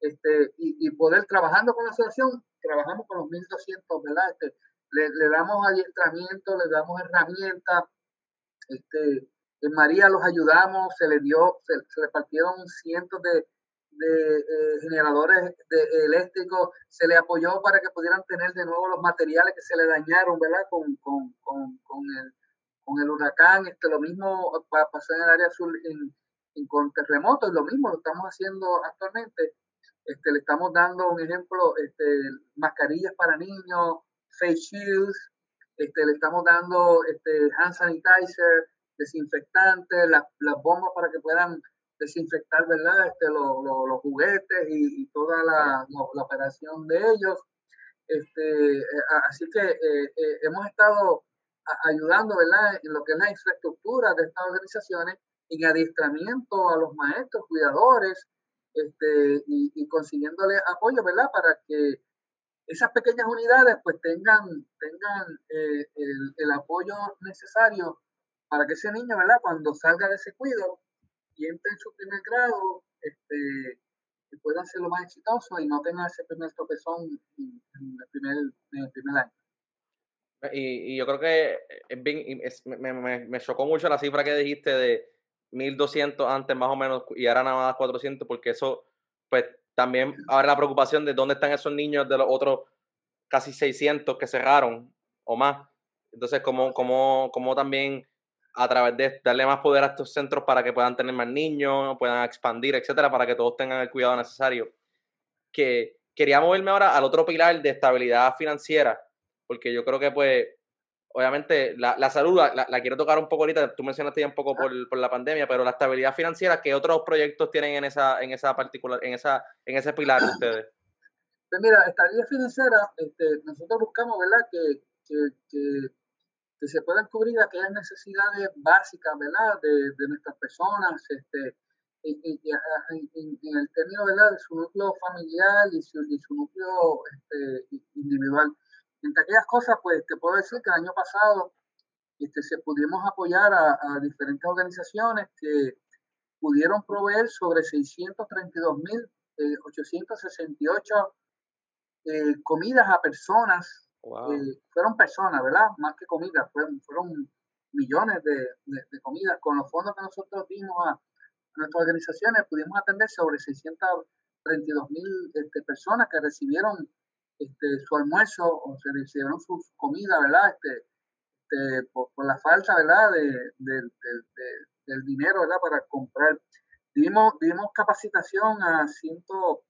Este, y, y, poder trabajando con la asociación, trabajamos con los 1200, ¿verdad? Este, le, le, damos adiestramiento, le damos herramientas. Este, en María los ayudamos, se le dio, se, se repartieron cientos de, de eh, generadores de, eléctricos, se le apoyó para que pudieran tener de nuevo los materiales que se le dañaron, ¿verdad? Con, con, con, con el, con el huracán, este, lo mismo pasó en el área sur en, con terremotos, lo mismo lo estamos haciendo actualmente. Este, le estamos dando un ejemplo, este, mascarillas para niños, face shields, este, le estamos dando este, hand sanitizer, desinfectantes, las, las bombas para que puedan desinfectar, ¿verdad? Este, los juguetes y, toda la, la, operación de ellos. Este, eh, así que eh, eh, hemos estado ayudando, ¿verdad? En lo que es la infraestructura de estas organizaciones, en adiestramiento a los maestros, cuidadores, este, y, y consiguiéndole apoyo, ¿verdad? Para que esas pequeñas unidades pues tengan, tengan el, el, apoyo necesario para que ese niño, ¿verdad? Cuando salga de ese cuidado, y entre en su primer grado, este, pueda ser lo más exitoso y no tenga ese primer tropezón en, el, primer, primer año. Y, y, yo creo que me, me, chocó mucho la cifra que dijiste de 1200 antes más o menos y ahora nada más 400 porque eso pues también ahora la preocupación de dónde están esos niños de los otros casi 600 que cerraron o más. Entonces, como, como, como también a través de darle más poder a estos centros para que puedan tener más niños, puedan expandir, etcétera, para que todos tengan el cuidado necesario. Que quería moverme ahora al otro pilar de estabilidad financiera, porque yo creo que, pues, obviamente, la, la salud la, quiero tocar un poco ahorita, tú mencionaste ya un poco por, por, la pandemia, pero la estabilidad financiera, ¿qué otros proyectos tienen en esa, en esa particular, en esa, en ese pilar (clears throat) ustedes? Pues mira, estabilidad financiera, este, nosotros buscamos, ¿verdad?, que, que, que que se puedan cubrir aquellas necesidades básicas, ¿verdad?, de, de nuestras personas, este, en, el término, ¿verdad?, de su núcleo familiar y su, su núcleo este, individual. Entre aquellas cosas, pues, te puedo decir que el año pasado este, se pudimos apoyar a, diferentes organizaciones que pudieron proveer sobre 632.868 eh, eh, comidas a personas eh, fueron personas, ¿verdad? Más que comida, fueron, fueron millones de, de, comidas. Con los fondos que nosotros dimos a, nuestras organizaciones, pudimos atender sobre 632 mil este, personas que recibieron este, su almuerzo o se recibieron su, comida, ¿verdad? Este, este por, la falta, ¿verdad? De, del dinero, ¿verdad? Para comprar. Dimos, dimos capacitación a ciento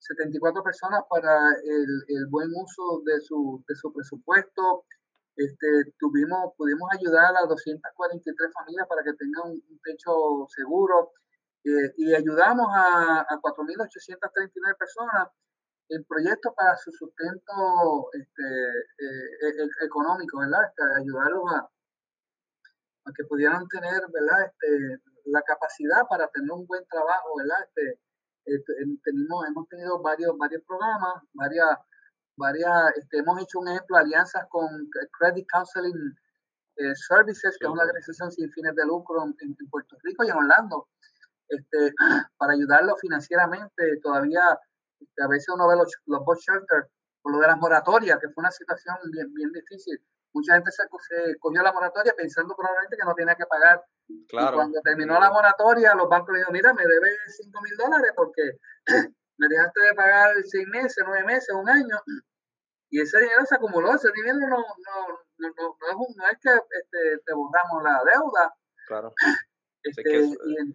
74 personas para el, el buen uso de su, de su presupuesto. Este, tuvimos, pudimos ayudar a 243 familias para que tengan un, techo seguro eh, y ayudamos a, a 4.839 personas en proyectos para su sustento este, eh, e, e, económico, ¿verdad? Este, ayudarlos a, a, que pudieran tener, ¿verdad? Este, la capacidad para tener un buen trabajo, ¿verdad? Este, este, tenemos, hemos tenido varios, varios programas, varias, varias, este, hemos hecho un ejemplo, alianzas con Credit Counseling eh, Services, que es una organización sin fines de lucro en, Puerto Rico y en Orlando, este, (clears throat) para ayudarlo financieramente. Todavía a veces uno ve los, los bus shelters por lo de las moratorias, que fue una situación bien, bien difícil. Mucha gente se, cogió la moratoria pensando probablemente que no tenía que pagar. Claro. Y cuando terminó la moratoria, los bancos le dijeron, mira, me debes 5 mil dólares porque (clears throat) me dejaste de pagar 6 meses, 9 meses, un año. Y ese dinero se acumuló, ese dinero no, no, no, no, es, que este, te borramos la deuda. Claro. (clears throat) Este,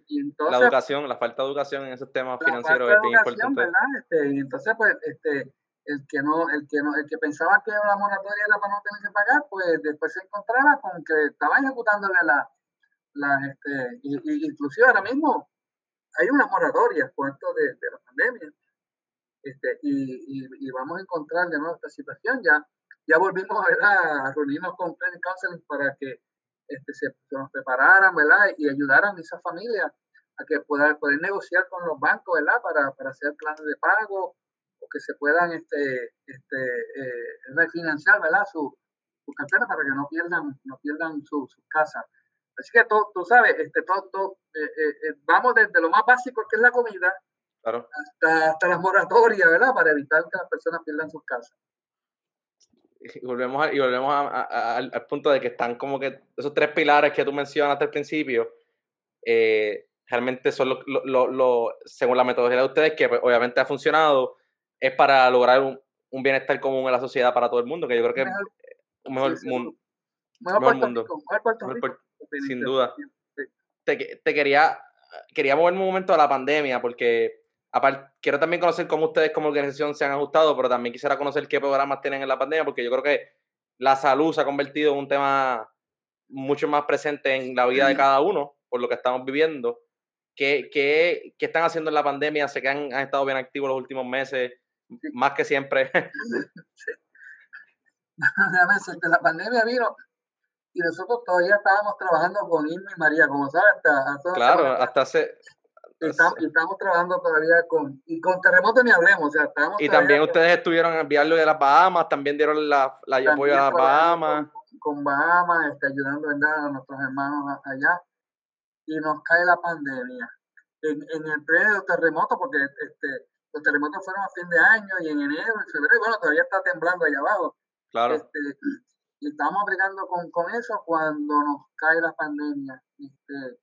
y, entonces, la educación, la falta de educación en esos temas financieros es bien importante. Este, y entonces, pues, este, el que no, el que no, el que pensaba que la moratoria era para no tener que pagar, pues después se encontraba con que estaban ejecutándole la, la este, y, inclusive ahora mismo hay una moratoria por esto de, de, la pandemia. Este, y, y, vamos a encontrar de nuevo esta situación. Ya, ya volvimos a reunirnos con Credit Counseling para que este, se, nos prepararan ¿verdad? y ayudaran a esas familias a que puedan poder negociar con los bancos ¿verdad? Para, para hacer planes de pago o que se puedan este, este, eh, refinanciar ¿verdad? Su, su, cartera para que no pierdan, no pierdan su, su casa. Así que tú, tú sabes, este, todo, eh, eh, vamos desde lo más básico que es la comida hasta, hasta las moratorias, ¿verdad? Para evitar que las personas pierdan sus casas. Y volvemos, y volvemos al punto de que están como que esos tres pilares que tú mencionaste al principio, realmente son lo, según la metodología de ustedes, que pues, obviamente ha funcionado, es para lograr un, bienestar común en la sociedad para todo el mundo, que yo creo que es un mejor, mundo. Mejor, mundo. sin duda. Te, te, quería, quería moverme un momento a la pandemia, porque aparte, quiero también conocer cómo ustedes como organización se han ajustado, pero también quisiera conocer qué programas tienen en la pandemia, porque yo creo que la salud se ha convertido en un tema mucho más presente en la vida de cada uno, por lo que estamos viviendo. ¿Qué, qué, qué están haciendo en la pandemia? Sé que han, estado bien activos los últimos meses, más que siempre. (laughs) (laughs) la pandemia vino y nosotros todavía estábamos trabajando con Irma y María, como sabes, hasta, claro, hasta hace... Estamos, estamos, trabajando todavía con, y con terremoto ni hablemos, o sea, estamos Y también ustedes estuvieron enviarlo de las Bahamas, también dieron la, la apoyo a las Bahamas. Con, Bahamas, está ayudando a nuestros hermanos allá y nos cae la pandemia. En, en el los terremotos, porque este, los terremotos fueron a fin de año y en enero, en febrero, bueno, todavía está temblando allá abajo. Claro. Este, y estamos aplicando con, con, eso cuando nos cae la pandemia. Este,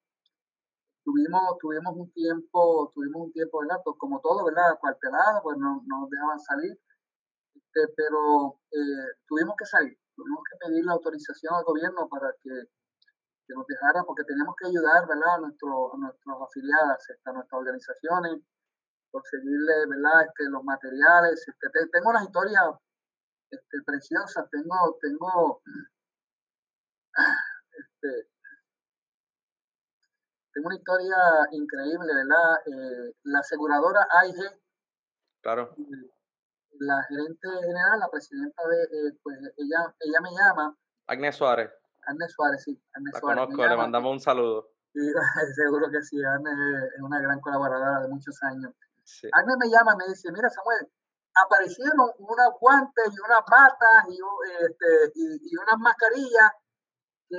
tuvimos, tuvimos un tiempo, tuvimos un tiempo, ¿verdad? Pues como todo, ¿verdad? Cuartelado, pues no, no nos dejaban salir. Este, pero eh, tuvimos que salir, tuvimos que pedir la autorización al gobierno para que que nos dejara, porque tenemos que ayudar, ¿verdad?, a, nuestro, a nuestros afiliados, este, a nuestras organizaciones, conseguirle, ¿verdad?, este, los materiales. Este, tengo una historia este, preciosa, tengo, tengo, este, tengo una historia increíble, ¿verdad? Eh, la aseguradora AIG, claro. la gerente general, la presidenta de, eh, pues ella, ella me llama. Agnes Suárez. Arne Suárez, sí. la conozco, le mandamos un saludo. Sí, (laughs) seguro que sí, Arne es una gran colaboradora de muchos años. Sí. Arne me llama y me dice, mira Samuel, aparecieron unas guantes y unas batas y, este, y, unas mascarillas que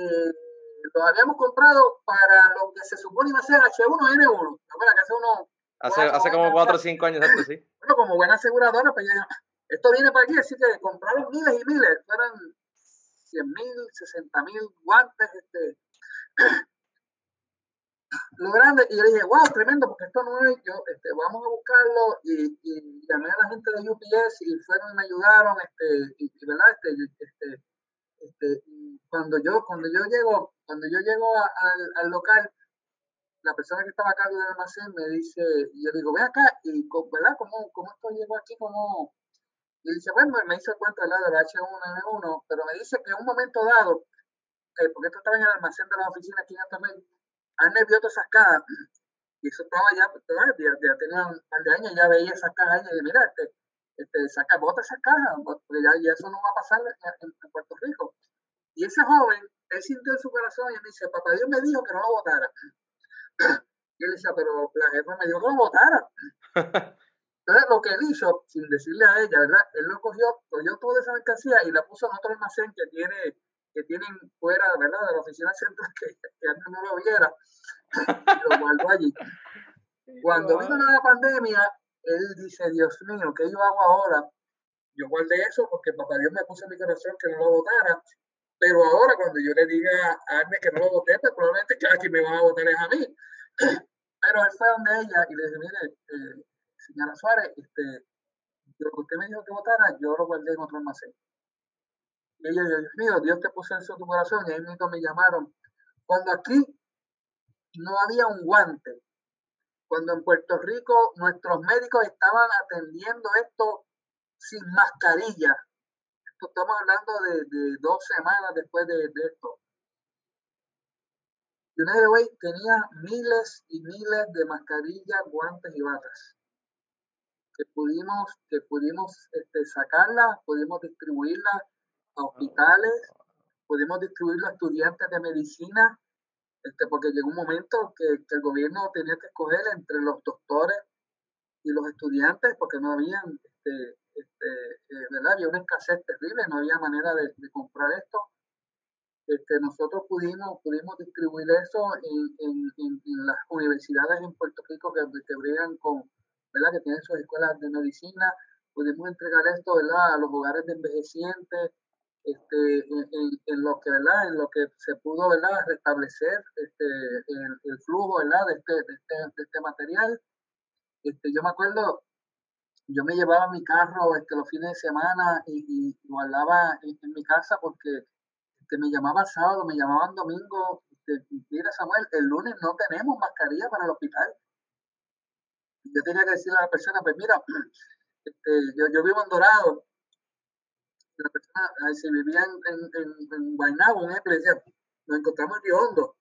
los habíamos comprado para lo que se supone iba a ser H1N1. Que hace, uno, hace, hace como 4 o 5 años, sí. Bueno, como buena aseguradora, pues ya, esto viene para aquí, así que compraron miles y miles, fueron 100 mil, 60 mil guantes, este, (clears throat) lo grande, y yo le dije, wow, tremendo, porque esto no es, yo, este, vamos a buscarlo, y, y, llamé a la gente de UPS, y fueron y me ayudaron, este, y, verdad, este, este, este, cuando yo, cuando yo llego, cuando yo llego al, al local, la persona que estaba a cargo del almacén me dice, y yo digo, ve acá, y ¿verdad? ¿Cómo, cómo esto llegó aquí? ¿Cómo, y dice, bueno, me hizo cuenta del lado del H1N1, pero me dice que en un momento dado, porque esto estaba en el almacén de la oficina aquí en también, han vio todas esas cajas, y eso estaba ya, ya, ya tenía un par de años, ya veía esas cajas y dije, mira, este, este, saca, bota esas cajas, porque ya, ya, eso no va a pasar en, Puerto Rico. Y ese joven, él sintió en su corazón y me dice, papá Dios me dijo que no lo votara. Y él decía, pero la jefa me dijo que lo votara. Entonces, lo que él hizo, sin decirle a ella, ¿verdad? Él lo cogió, cogió toda esa mercancía y la puso en otro almacén que tiene que tienen fuera, ¿verdad? De la oficina central (laughs) que, que antes no lo viera. y lo guardó allí. (laughs) Cuando vino la pandemia, él dice, Dios mío, ¿qué yo hago ahora? Yo guardé eso porque papá Dios me puso en mi corazón que no lo votara. Pero ahora, cuando yo le diga a Arne que no lo voté, pues probablemente que aquí me van a votar es a mí. (clears throat) Pero él fue donde ella y le dije, mire, eh, señora Suárez, este, lo que usted me dijo que votara, yo lo guardé en otro almacén. Y ella Dios mío, Dios te puso eso en tu corazón. Y ahí mismo me llamaron. Cuando aquí no había un guante, cuando en Puerto Rico nuestros médicos estaban atendiendo esto sin mascarilla. Esto estamos hablando de, dos semanas después de, de esto. United Way tenía miles y miles de mascarillas, guantes y batas que pudimos, que pudimos este, sacarla, pudimos distribuirla a hospitales, pudimos distribuirla a estudiantes de medicina, este, porque llegó un momento que, el gobierno tenía que escoger entre los doctores y los estudiantes, porque no habían, este, este, eh, ¿verdad? Había una escasez terrible, no había manera de, comprar esto. Este, nosotros pudimos, pudimos distribuir eso en, en, las universidades en Puerto Rico que, que con, ¿verdad? que tienen sus escuelas de medicina, pudimos entregar esto ¿verdad? a los hogares de envejecientes, este, en, lo que, ¿verdad? En lo que se pudo, ¿verdad? Restablecer este, el, flujo, ¿verdad? De este, de este, de este material. Este, yo me acuerdo, yo me llevaba mi carro este, los fines de semana y, y guardaba en, mi casa porque este, me llamaban sábado, me llamaban domingo. Este, mira, Samuel, el lunes no tenemos mascarilla para el hospital. Yo tenía que decirle a la persona, pues mira, (clears throat) este, yo, yo vivo en Dorado, la persona, si vivía en, en, en, Guaynabo, en le decía, nos encontramos en Hondo,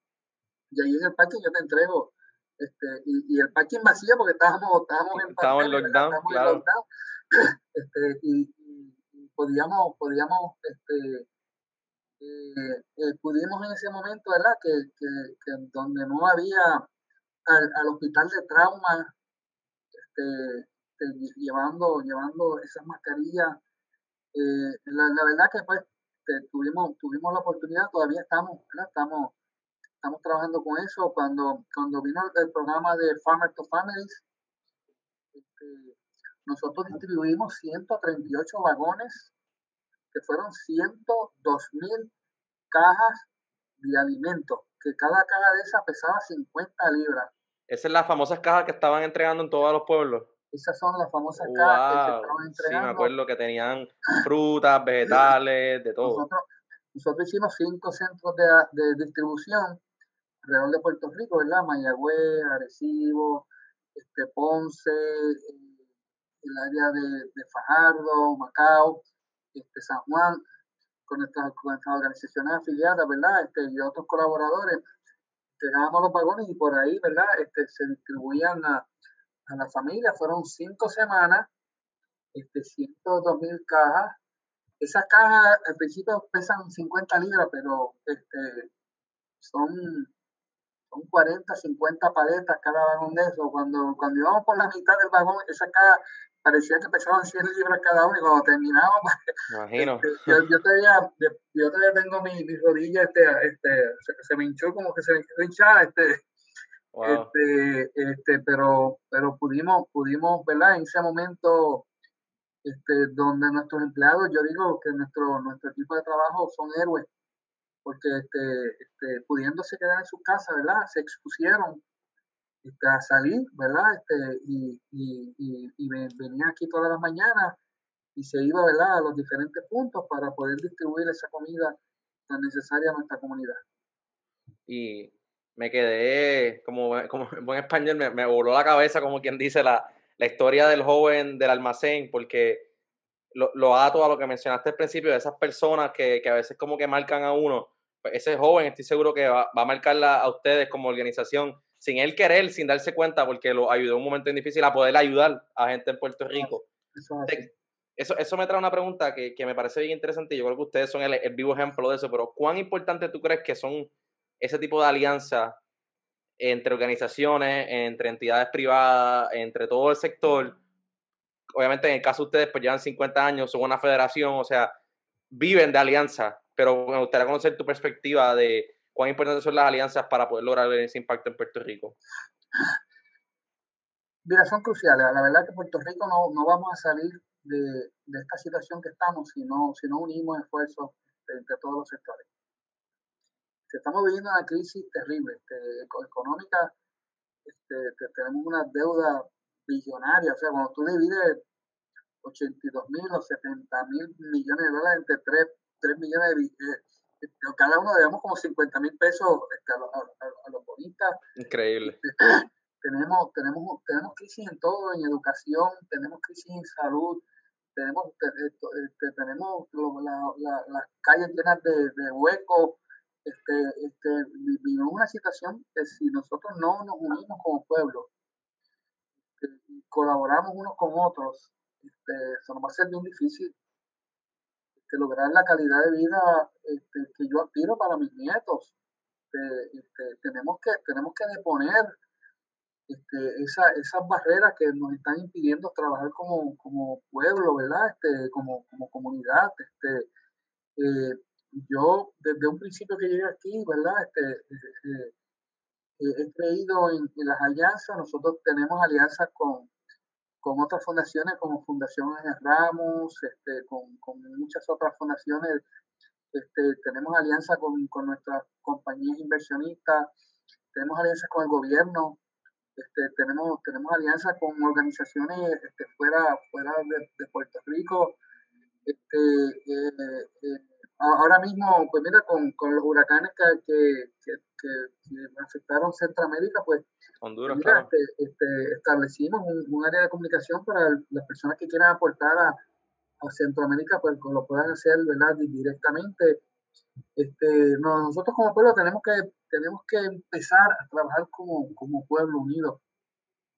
y ahí en el parking yo te entrego, este, y, y el parking vacío porque estábamos, estábamos en, estábamos en lockdown, claro. en lockdown, este, y, y, podíamos, podíamos, este, eh, eh, pudimos en ese momento, ¿verdad? Que, que, que donde no había al, al hospital de trauma, este, llevando, llevando esas mascarillas eh, la, verdad que pues tuvimos, tuvimos la oportunidad, todavía estamos, estamos, estamos trabajando con eso. Cuando, cuando vino el, programa de Farmer to Families, este, nosotros distribuimos 138 vagones, que fueron 102 mil cajas de alimentos, que cada caja de esas pesaba 50 libras. Esas son las famosas cajas que estaban entregando en todos los pueblos. Esas son las famosas cajas que se estaban entregando. Sí, me acuerdo que tenían frutas, vegetales, de todo. Nosotros, nosotros hicimos cinco centros de, de, distribución alrededor de Puerto Rico, ¿verdad? Mayagüez, Arecibo, este, Ponce, el área de, de, Fajardo, Macao, este, San Juan, con nuestras, con nuestras organizaciones afiliadas, ¿verdad? Este, y otros colaboradores, entregábamos los vagones y por ahí, ¿verdad? Este, se distribuían a a la familia. Fueron cinco semanas, este, 102 mil cajas. Esas cajas al principio pesan 50 libras, pero este, son, son 40, 50 paletas cada vagón de eso. Cuando, cuando íbamos por la mitad del vagón, esa caja parecía que pesaban 100 libras cada uno y cuando terminábamos, (laughs) Imagino. Este, yo, yo, todavía, yo todavía tengo mi, mi rodilla, este, este, se, me hinchó como que se me hinchó este, este, este, pero, pero pudimos, pudimos, ¿verdad? En ese momento, este, donde nuestros empleados, yo digo que nuestro, nuestro equipo de trabajo son héroes, porque este, este, pudiéndose quedar en su casa, ¿verdad? Se expusieron este, a salir, ¿verdad? Este, y, y, y, y venía aquí todas las mañanas y se iba, ¿verdad? A los diferentes puntos para poder distribuir esa comida tan necesaria a nuestra comunidad. Y me quedé, como, como en (laughs) buen español, me, me, voló la cabeza, como quien dice, la, la historia del joven del almacén, porque lo, lo ato a lo que mencionaste al principio, de esas personas que, que a veces como que marcan a uno. Pues ese joven estoy seguro que va, va, a marcarla a ustedes como organización, sin él querer, sin darse cuenta, porque lo ayudó en un momento difícil a poder ayudar a gente en Puerto Rico. Eso, eso, me trae una pregunta que, que, me parece bien interesante y yo creo que ustedes son el, el vivo ejemplo de eso, pero ¿cuán importante tú crees que son ese tipo de alianza entre organizaciones, entre entidades privadas, entre todo el sector. Obviamente, en el caso de ustedes, pues llevan 50 años, son una federación, o sea, viven de alianza, pero me gustaría conocer tu perspectiva de cuán importantes son las alianzas para poder lograr ese impacto en Puerto Rico. Mira, son cruciales. La verdad que Puerto Rico no, no vamos a salir de, de, esta situación que estamos si no, si no unimos esfuerzos entre todos los sectores estamos viviendo una crisis terrible este, económica, este, tenemos una deuda billonaria, o sea, cuando tú divides 82 mil o 70 mil millones de dólares entre 3, 3 millones de eh, este, cada uno debemos como 50 mil pesos este, a, los, a, los bonistas. Increíble. Este, (laughs) tenemos, tenemos, tenemos crisis en todo, en educación, tenemos crisis en salud, tenemos, este, tenemos la, la, las calles llenas de, de huecos, este, este, vivimos una situación que si nosotros no nos unimos como pueblo este, colaboramos unos con otros, este, eso nos va a ser bien difícil este, lograr la calidad de vida este, que yo aspiro para mis nietos. Este, tenemos, que, tenemos que deponer esa, esas barreras que nos están impidiendo trabajar como, como pueblo, ¿verdad? Este, como, como comunidad. Este, eh, yo desde un principio que llegué aquí, ¿verdad? Este, eh, eh, he creído en, las alianzas. Nosotros tenemos alianzas con, con otras fundaciones como Fundación Ramos, este, con, con, muchas otras fundaciones este, tenemos alianza con, con nuestras compañías inversionistas, tenemos alianzas con el gobierno, tenemos, tenemos alianzas con organizaciones fuera, fuera de, Puerto Rico. Eh, eh, ahora mismo, pues mira, con, con los huracanes que, que, que, afectaron Centroamérica, pues Honduras, este, este, establecimos un, área de comunicación para las personas que quieran aportar a, a Centroamérica, pues lo puedan hacer ¿verdad? directamente. Este, nosotros como pueblo tenemos que, tenemos que empezar a trabajar como, como pueblo unido,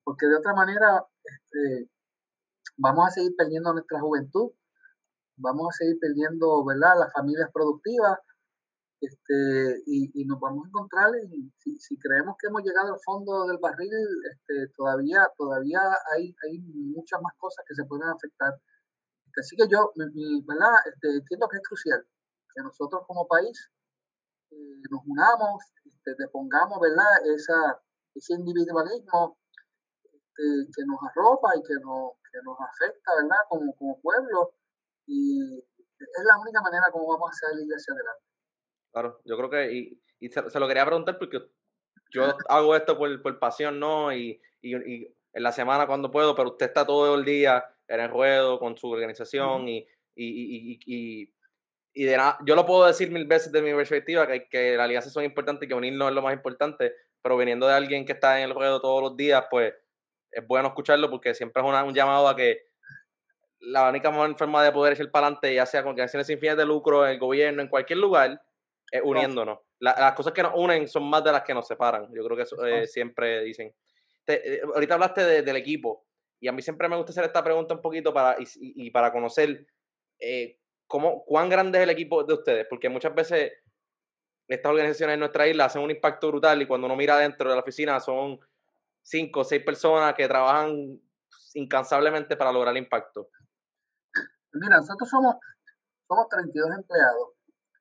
porque de otra manera este, vamos a seguir perdiendo nuestra juventud, vamos a seguir perdiendo ¿verdad? las familias productivas, este, y, nos vamos a encontrar, si, si, creemos que hemos llegado al fondo del barril, este, todavía, todavía hay, hay muchas más cosas que se pueden afectar. Así que yo, ¿verdad? Este, entiendo que es crucial que nosotros como país eh, nos unamos, este, depongamos, ¿verdad? Esa, ese individualismo este, que nos arropa y que nos, que nos afecta, ¿verdad? Como, como pueblo. Y es la única manera como vamos a salir hacia adelante. Claro, yo creo que, y, y se, lo quería preguntar porque yo hago esto por, por pasión, ¿no? Y, y, y, en la semana cuando puedo, pero usted está todo el día en el ruedo con su organización y, y, y de nada, yo lo puedo decir mil veces de mi perspectiva, que, que las alianzas son importantes y que unirnos es lo más importante, pero viniendo de alguien que está en el ruedo todos los días, pues es bueno escucharlo porque siempre es un llamado a que la única forma de poder echar para adelante, ya sea con organizaciones sin fines de lucro, en el gobierno, en cualquier lugar, es uniéndonos. las cosas que nos unen son más de las que nos separan. Yo creo que eso eh, siempre dicen. Eh, ahorita hablaste del equipo y a mí siempre me gusta hacer esta pregunta un poquito para, y, para conocer eh, cómo, cuán grande es el equipo de ustedes, porque muchas veces estas organizaciones en nuestra isla hacen un impacto brutal y cuando uno mira dentro de la oficina son cinco o seis personas que trabajan incansablemente para lograr el impacto. Mira, nosotros somos, somos 32 empleados.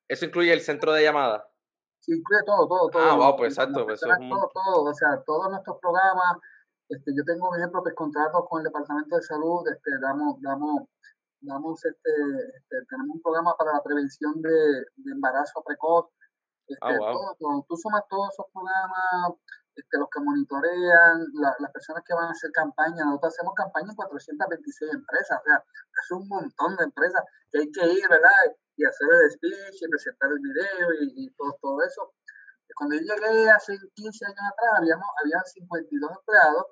¿Eso incluye el centro de llamada? Sí, incluye todo, todo, todo. Ah, wow, pues exacto. Pues eso todo, todo, o sea, todos nuestros programas. Este, yo tengo, ejemplo, pues contratos con el Departamento de Salud, este, damos, damos damos este, este, tenemos un programa para la prevención de, embarazo precoz. Este, ah, tú sumas todos esos programas, este, los que monitorean, las personas que van a hacer campaña, nosotros hacemos campaña en 426 empresas, o sea, es un montón de empresas que hay que ir, ¿verdad? Y hacer el speech y presentar el video y, todo, todo eso. Cuando yo llegué hace 15 años atrás, habíamos, habían 52 empleados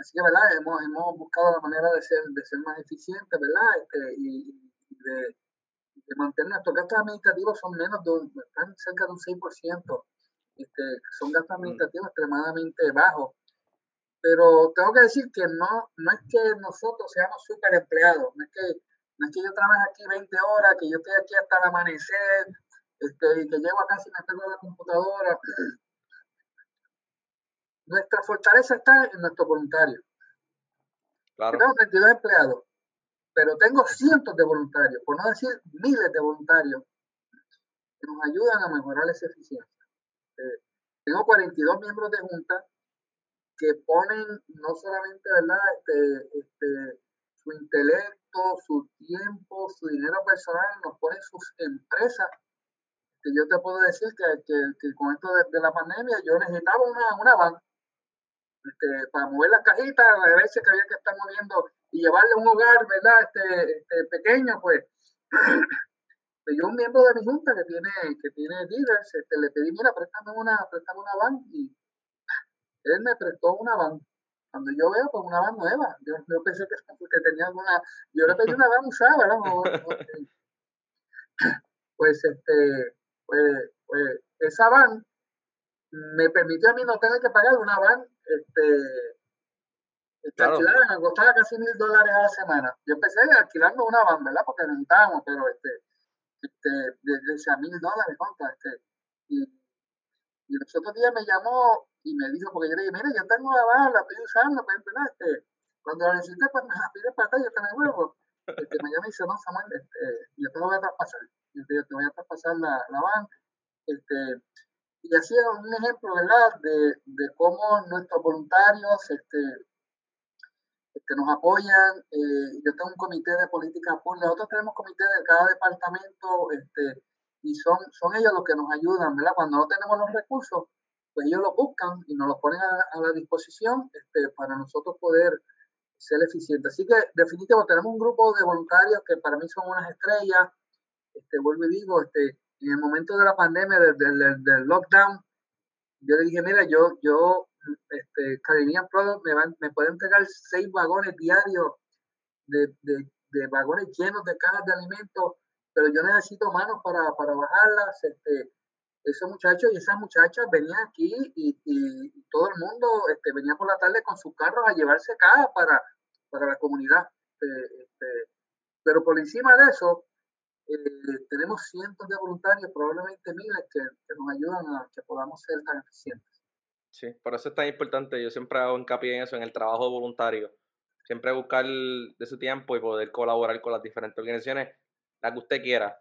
Así que, ¿verdad? Hemos, hemos buscado la manera de ser, de ser más eficientes, ¿verdad? Este, y, de, de, mantener nuestros gastos administrativos son menos de un, están cerca de un 6%. Este, son gastos mm. administrativos extremadamente bajos. Pero tengo que decir que no, no es que nosotros seamos súper empleados, no es que no es que yo trabaje aquí 20 horas, que yo estoy aquí hasta el amanecer, este, y que llego acá sin me pego la computadora. Nuestra fortaleza está en nuestro voluntario. Claro. Tengo 32 empleados, pero tengo cientos de voluntarios, por no decir miles de voluntarios, que nos ayudan a mejorar esa eficiencia. Eh, tengo 42 miembros de junta que ponen no solamente ¿verdad? Este, este, su intelecto, su tiempo, su dinero personal, nos ponen sus empresas. Que yo te puedo decir que, que, con esto de, la pandemia yo necesitaba una, una van este, para mover las cajitas, a veces que había que estar moviendo y llevarle un hogar, ¿verdad? Este, pequeño, pues, yo un miembro de mi junta que tiene, que tiene dealers, este, le pedí, mira, préstame una, préstame una van y él me prestó una van. Cuando yo veo, pues una van nueva. Yo, yo pensé que, (laughs) que, tenía alguna, yo le pedí una van usada, ¿verdad? (laughs) pues, este, pues, pues, esa van me permitió a mí no tener que pagar una van este, este alquilar, costaba casi mil dólares a la semana. Yo empecé alquilando una van, ¿verdad? Porque necesitábamos, pero este, este, a mil dólares, contra, este, y, y los otros días me llamó y me dijo, porque yo le dije, mire, yo tengo la van, la estoy usando, pues, ¿verdad? Este, cuando la necesité, pues me la pide para acá, yo te la vuelvo. Este, me llama y dice, no, Samuel, este, yo te lo voy a traspasar. Yo te, yo te voy a traspasar la, la van. Este, y es un ejemplo, ¿verdad?, de, de cómo nuestros voluntarios este, este, nos apoyan. Eh, yo tengo un comité de política pública, nosotros tenemos comité de cada departamento, este, y son, son ellos los que nos ayudan, ¿verdad? Cuando no tenemos los recursos, pues ellos los buscan y nos los ponen a, la disposición este, para nosotros poder ser eficientes. Así que definitivamente tenemos un grupo de voluntarios que para mí son unas estrellas. Este, vuelvo y digo, este, en el momento de la pandemia, del, del, lockdown, yo le dije, mira, yo, yo, este, Caribbean Product me, van, me puede entregar seis vagones diarios de, vagones llenos de cajas de alimentos pero yo necesito manos para, para bajarlas. Este, esos muchachos y esas muchachas venían aquí y, todo el mundo este, venía por la tarde con sus carros a llevarse cajas para, para la comunidad. Este, este, pero por encima de eso, eh, tenemos cientos de voluntarios, probablemente miles, que, nos ayudan a que podamos ser tan eficientes. Sí, por eso es tan importante. Yo siempre hago hincapié en eso, en el trabajo voluntario. Siempre buscar de su tiempo y poder colaborar con las diferentes organizaciones la que usted quiera.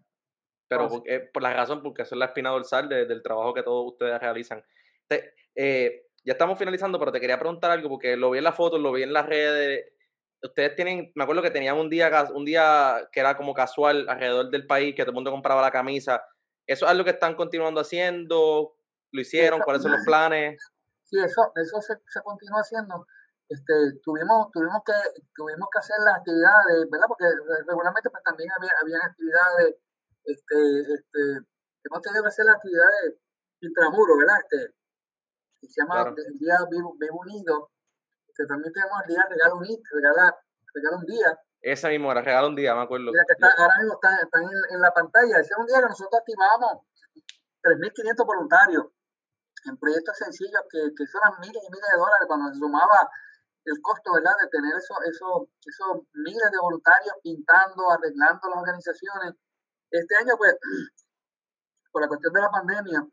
Pero oh, por la razón, porque eso es la espina dorsal del trabajo que todos ustedes realizan. Eh, ya estamos finalizando, pero te quería preguntar algo, porque lo vi en la foto, lo vi en las redes. Ustedes tienen, me acuerdo que tenían un día, un día que era como casual alrededor del país, que todo el mundo compraba la camisa. ¿Eso es algo que están continuando haciendo? ¿Lo hicieron? ¿Cuáles son los (laughs) planes? Sí, eso, eso se, se continúa haciendo este, tuvimos, tuvimos, que, tuvimos que hacer las actividades, ¿verdad? Porque regularmente pues, también había, había actividades, este, este, hemos tenido que hacer las actividades intramuro, ¿verdad? Este, que se llama el Día Vivo, Unido, que también tenemos el Día Regalo Unido, regala, regala un día. Esa misma era, regalo un día, me acuerdo. Mira que está, ahora mismo están, en, en, la pantalla. Ese es un día que nosotros activamos 3.500 voluntarios en proyectos sencillos que, que miles y miles de dólares cuando se sumaba el costo, ¿verdad?, de tener esos eso, eso miles de voluntarios pintando, arreglando las organizaciones. Este año, pues, (clears throat) por la cuestión de la pandemia,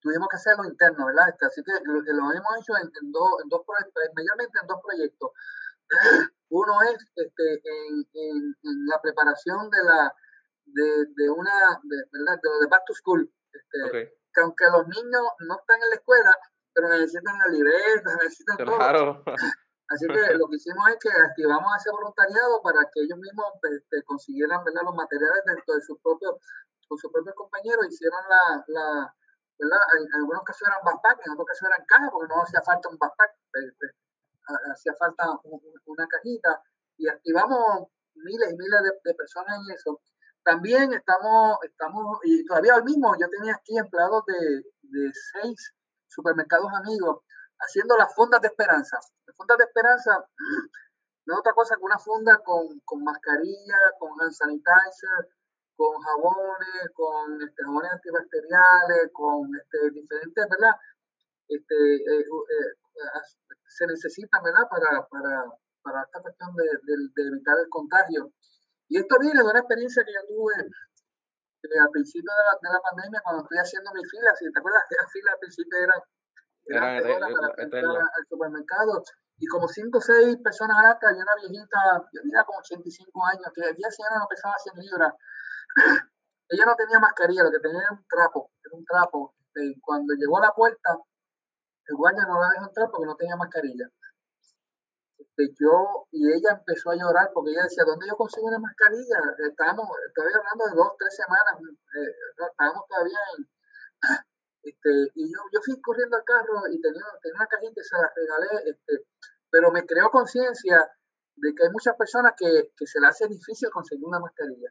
tuvimos que hacerlo interno, ¿verdad? Este, así que lo, hemos hecho en, en, en dos mayormente en dos proyectos. (clears throat) Uno es este, en, en, la preparación de la de, de una, de, ¿verdad? De, Back to School. Este, Que aunque los niños no están en la escuela, pero necesitan la libreta, necesitan todo. (laughs) Así que lo que hicimos es que activamos ese voluntariado para que ellos mismos este, consiguieran ¿verdad? los materiales dentro de sus propios, con sus propios compañeros, hicieron la, la ¿verdad? En, algunos casos eran backpack, en otros casos eran cajas, porque no hacía falta un backpack, este, hacía falta una cajita, y activamos miles y miles de, personas en eso. También estamos, estamos, y todavía al mismo, yo tenía aquí empleados de, de seis supermercados amigos haciendo las fundas de esperanza. Las fundas de esperanza (clears throat) no es otra cosa que una funda con, con mascarilla, con hand sanitizer, con jabones, con este, jabones antibacteriales, con este, diferentes, ¿verdad? Este, eh, eh, se necesita, ¿verdad? Para, para, para esta cuestión de, evitar el contagio. Y esto viene de una experiencia que yo tuve eh, al principio de la, de la, pandemia, cuando estoy haciendo mi fila, si te acuerdas que las filas al principio eran era, al supermercado y como cinco o seis personas atrás y una viejita, yo diría como 85 años, que el día señora no pesaba 100 libras. (coughs) Ella no tenía mascarilla, lo que tenía era un trapo, era un trapo. Y este, cuando llegó a la puerta, el guardia no la dejó entrar porque no tenía mascarilla. Este, yo, y ella empezó a llorar porque ella decía, ¿dónde yo consigo una mascarilla? Estábamos, todavía hablando de dos, tres semanas, eh, estábamos todavía en, (clears throat) este, y yo, yo fui corriendo al carro y tenía, tenía una cajita y se la regalé, este, pero me creó conciencia de que hay muchas personas que, que se le hace difícil conseguir una mascarilla.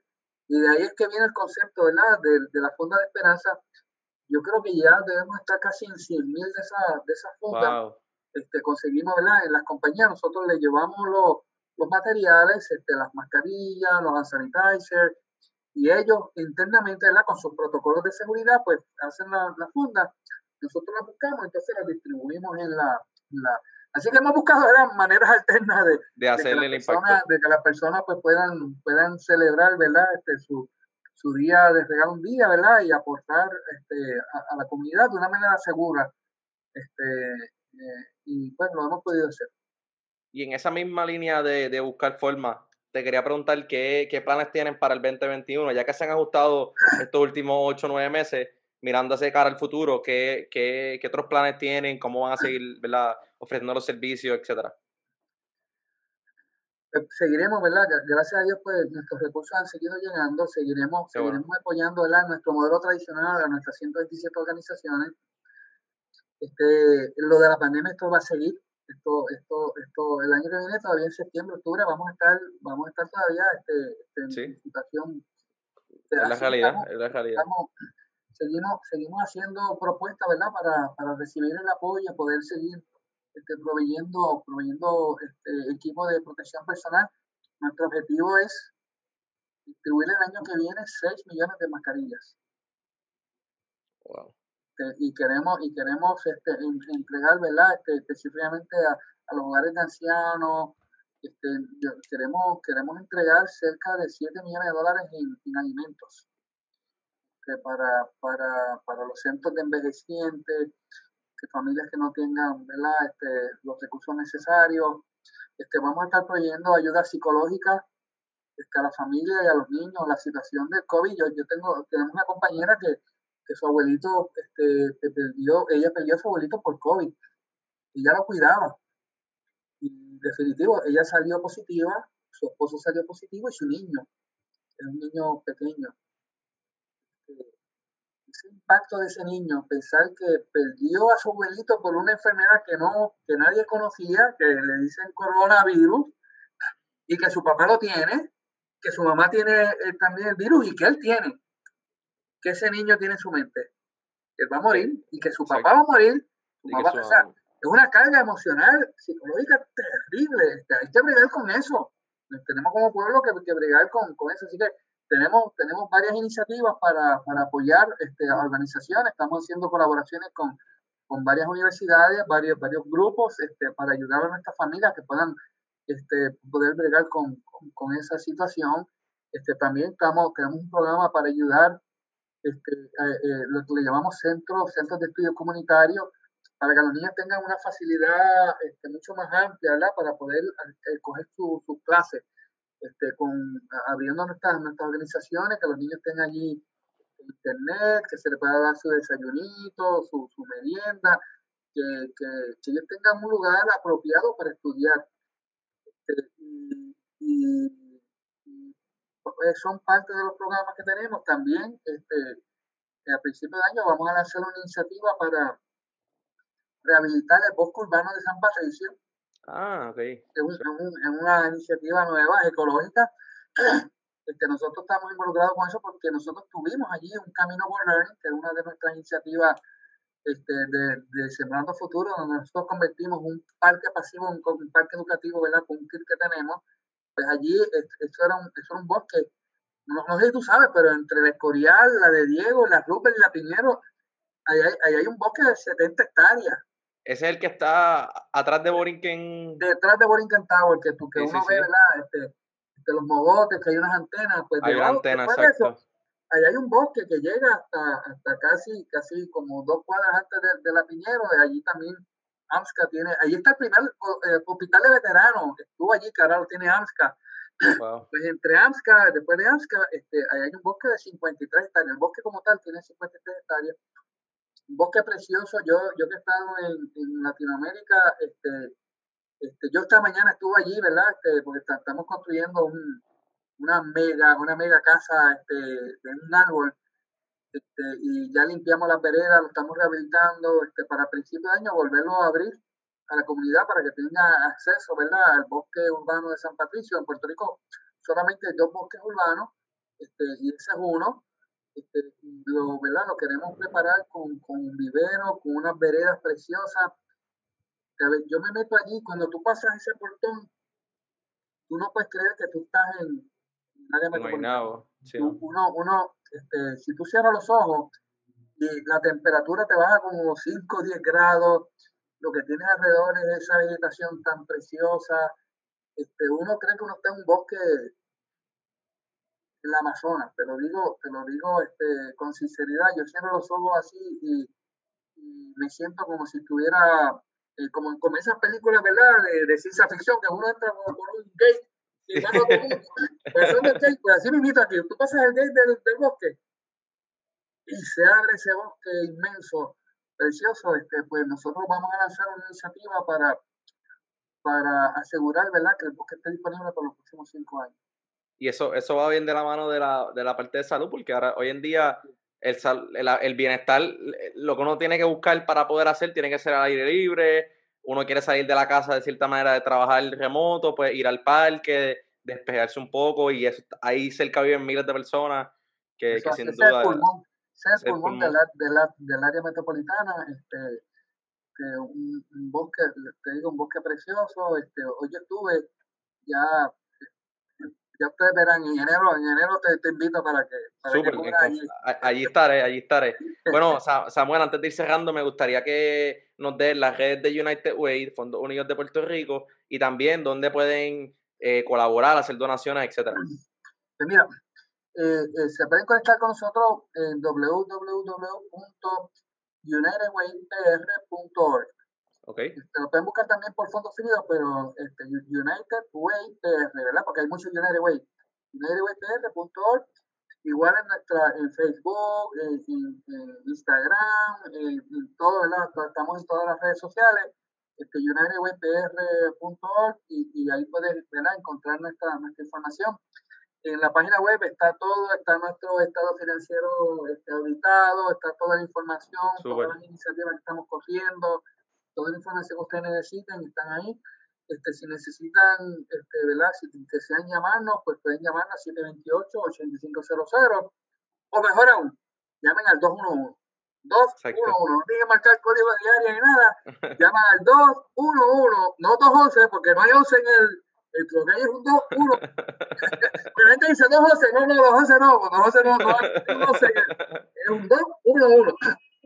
Y de ahí es que viene el concepto ¿verdad? De, de la Funda de Esperanza. Yo creo que ya debemos estar casi en 100 mil de esas de esas fundas. Este, conseguimos, ¿verdad? En las compañías nosotros le llevamos los, los materiales, este, las mascarillas, los hand sanitizers, y ellos internamente, ¿verdad? con sus protocolos de seguridad, pues hacen la, la funda, nosotros la buscamos, entonces la distribuimos en la, la Así que hemos buscado maneras (laughs) alternas de, de hacerle el impacto. de que las personas pues puedan, puedan celebrar, ¿verdad? Este, su, su día de regalar un día, ¿verdad? Y aportar este, a, la comunidad de una manera segura. Este, eh, y pues lo hemos podido hacer. Y en esa misma línea de, de buscar formas, te quería preguntar qué, qué, planes tienen para el 2021, ya que se han ajustado (laughs) estos últimos 8 o 9 meses, mirando hacia cara al futuro, ¿qué, qué, qué otros planes tienen? ¿Cómo van a seguir ¿verdad? ofreciendo los servicios, etcétera? pues, seguiremos, ¿verdad? Gracias a Dios, pues nuestros recursos han seguido llegando, seguiremos, seguiremos apoyando, ¿verdad? Nuestro modelo tradicional a nuestras 127 organizaciones. Este, lo de la pandemia, esto va a seguir. Esto, esto, esto, el año que viene, todavía en septiembre, octubre, vamos a estar, vamos a estar todavía este, este en situación. Es la realidad, es la realidad. seguimos, seguimos haciendo propuestas, ¿verdad? Para, para recibir el apoyo, poder seguir este, proveyendo, proveyendo este, equipo de protección personal. Nuestro objetivo es distribuir el año que viene 6 millones de mascarillas. Este, y queremos, y queremos este, entregar, ¿verdad? Este, específicamente a, los hogares de ancianos. Este, queremos, queremos entregar cerca de 7 millones de dólares en, alimentos para, para, para los centros de envejecientes, que familias que no tengan Este, los recursos necesarios. Este, vamos a estar proveyendo ayuda psicológica este, a la familia y a los niños. La situación del COVID, yo, yo tengo, tenemos una compañera que, su abuelito este, perdió, ella perdió a su abuelito por COVID y ya lo cuidaba. Y definitivo, ella salió positiva, su esposo salió positivo y su niño, un niño pequeño ese impacto de ese niño, pensar que perdió a su abuelito por una enfermedad que no, que nadie conocía, que le dicen coronavirus, y que su papá lo tiene, que su mamá tiene eh, también el virus y que él tiene, que ese niño tiene en su mente, que él va a morir y que su papá va a morir, es una carga emocional, psicológica terrible, este, hay que bregar con eso, tenemos como pueblo que, que bregar con, con eso, así que tenemos, tenemos varias iniciativas para, para apoyar este, a organizaciones, estamos haciendo colaboraciones con, con varias universidades, varios, varios grupos este, para ayudar a nuestras familias que puedan este, poder bregar con, con, esa situación. Este, también estamos, tenemos un programa para ayudar este, eh, lo que le llamamos centros, centros de estudio comunitario, para que los niños tengan una facilidad este, mucho más amplia para poder eh, coger sus su clases este, con, abriendo nuestras, nuestras organizaciones, que los niños tengan allí internet, que se les pueda dar su desayunito, su, merienda, que, que, ellos tengan un lugar apropiado para estudiar. Este, y, son parte de los programas que tenemos. También este, a principios de año vamos a lanzar una iniciativa para rehabilitar el bosque urbano de San Patricio Ah, ok. Es, una iniciativa nueva, ecológica. (clears throat) Este, nosotros estamos involucrados con eso porque nosotros tuvimos allí un Camino por Learning, que es una de nuestras iniciativas este, de, de, Sembrando Futuro, donde nosotros convertimos un parque pasivo en un, parque educativo, ¿verdad? Con un kit que tenemos. Pues allí, eso era un, eso era un bosque, no, sé si tú sabes, pero entre la Escorial, la de Diego, la Rupert y la Piñero, ahí hay, ahí hay un bosque de 70 hectáreas. Ese es el que está atrás de Borinquen. Detrás de Borinquen Tower, que, tú, que uno ve, ¿verdad? Este, este, los mogotes, que hay unas antenas. Pues hay una antena, exacto. ahí hay un bosque que llega hasta, hasta casi, casi como dos cuadras antes de, la Piñero, de allí también AMSCA tiene, allí está el primer eh, hospital de veteranos, estuvo allí, que ahora lo tiene AMSCA. Pues entre AMSCA, después de AMSCA, este, ahí hay un bosque de 53 hectáreas. El bosque como tal tiene 53 hectáreas un bosque precioso. Yo, yo que he estado en, Latinoamérica, este, este, yo esta mañana estuve allí, ¿verdad? Este, porque estamos construyendo una mega, una mega casa este, de un árbol. Este, y ya limpiamos las veredas, lo estamos rehabilitando este, para principios de año, volverlo a abrir a la comunidad para que tenga acceso, ¿verdad?, al bosque urbano de San Patricio. En Puerto Rico solamente hay dos bosques urbanos, este, y ese es uno. Este, lo, ¿verdad? lo queremos preparar con, con un vivero, con unas veredas preciosas. yo me meto allí, cuando tú pasas ese portón, tú no puedes creer que tú estás en área metropolitana. Uno, uno este, si tú cierras los ojos y la temperatura te baja como 5 o 10 grados, lo que tienes alrededor es esa vegetación tan preciosa. Este, uno cree que uno está en un bosque en la Amazonas, te lo digo, te lo digo este, con sinceridad, yo cierro los ojos así y, me siento como si estuviera, eh, como, como esas películas, ¿verdad?, de, de, ciencia ficción, que uno entra por, un gate así (laughs) invito aquí, tú pasas el gate del, del, bosque y se abre ese bosque inmenso, precioso, este, pues nosotros vamos a lanzar una iniciativa para para asegurar ¿verdad? que el bosque esté disponible por los próximos cinco años. Y eso, eso va bien de la mano de la, de la parte de salud, porque ahora hoy en día el, el, bienestar, lo que uno tiene que buscar para poder hacer, tiene que ser al aire libre, uno quiere salir de la casa de cierta manera de trabajar remoto, pues ir al parque, despejarse un poco y eso, ahí cerca viven miles de personas que, que sin duda... Es el pulmón, de la, de la, del área metropolitana, este, que un, bosque, te digo, un bosque precioso, este, hoy yo estuve ya ya ustedes verán, en enero, en enero te, te invito para que... Para allí. allí. estaré, allí estaré. Bueno, Samuel, antes de ir cerrando, me gustaría que nos den las redes de United Way, Fondos Unidos de Puerto Rico, y también dónde pueden eh, colaborar, hacer donaciones, etcétera. Pues mira, eh, eh, se pueden conectar con nosotros en www.unitedwaypr.org. Okay. Este, lo pueden buscar también por Fondos Unidos, pero este, United Way PR, ¿verdad? Porque hay muchos United Way. UnitedWayPR.org. Igual en nuestra en Facebook, en, Instagram, en, todo, ¿verdad? Estamos en todas las redes sociales. Este, UnitedWayPR.org y, y ahí puedes ¿verdad? encontrar nuestra, nuestra información. En la página web está todo, está nuestro estado financiero este, auditado, está toda la información, todas las iniciativas que estamos corriendo, toda la información que ustedes necesiten están ahí. Este, si necesitan, este, ¿verdad? Si desean llamarnos, pues pueden llamarnos a 728-8500 o mejor aún, llamen al 211. 211, no tienen que marcar código diario ni nada, (laughs) llaman al 211, no 211, porque no hay 11 en el, el que hay es un 2, 1. (laughs) la gente dice 2 11, no, no, 2 11 no, 2 11 no, no, no, es un 2, 1, 1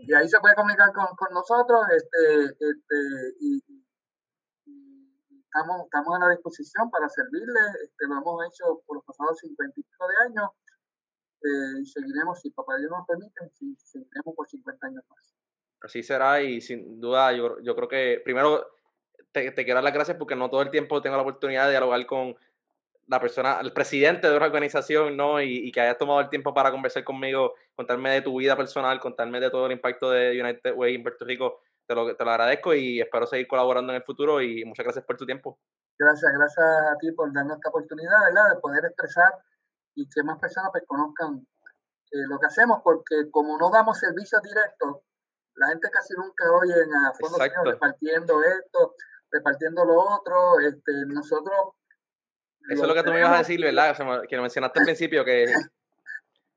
y ahí se puede comunicar con, con nosotros este, este, y, estamos, estamos a la disposición para servirles. Este, lo hemos hecho por los pasados 55 de años eh, y seguiremos, si papá Dios nos permite, si, seguiremos por 50 años más. Así será y sin duda yo, yo creo que primero te, te quiero dar las gracias porque no todo el tiempo tengo la oportunidad de dialogar con la persona, el presidente de una organización, ¿no? Y, que hayas tomado el tiempo para conversar conmigo, contarme de tu vida personal, contarme de todo el impacto de United Way en Puerto Rico, te lo, te lo agradezco y espero seguir colaborando en el futuro y muchas gracias por tu tiempo. Gracias, gracias a ti por darnos esta oportunidad, ¿verdad? De poder expresar y que más personas pues, conozcan eh, lo que hacemos, porque como no damos servicios directos, la gente casi nunca oye a fondos repartiendo esto, repartiendo lo otro. Este, nosotros eso es lo que tú me ibas a decir, ¿verdad? que lo mencionaste al principio, que... (laughs)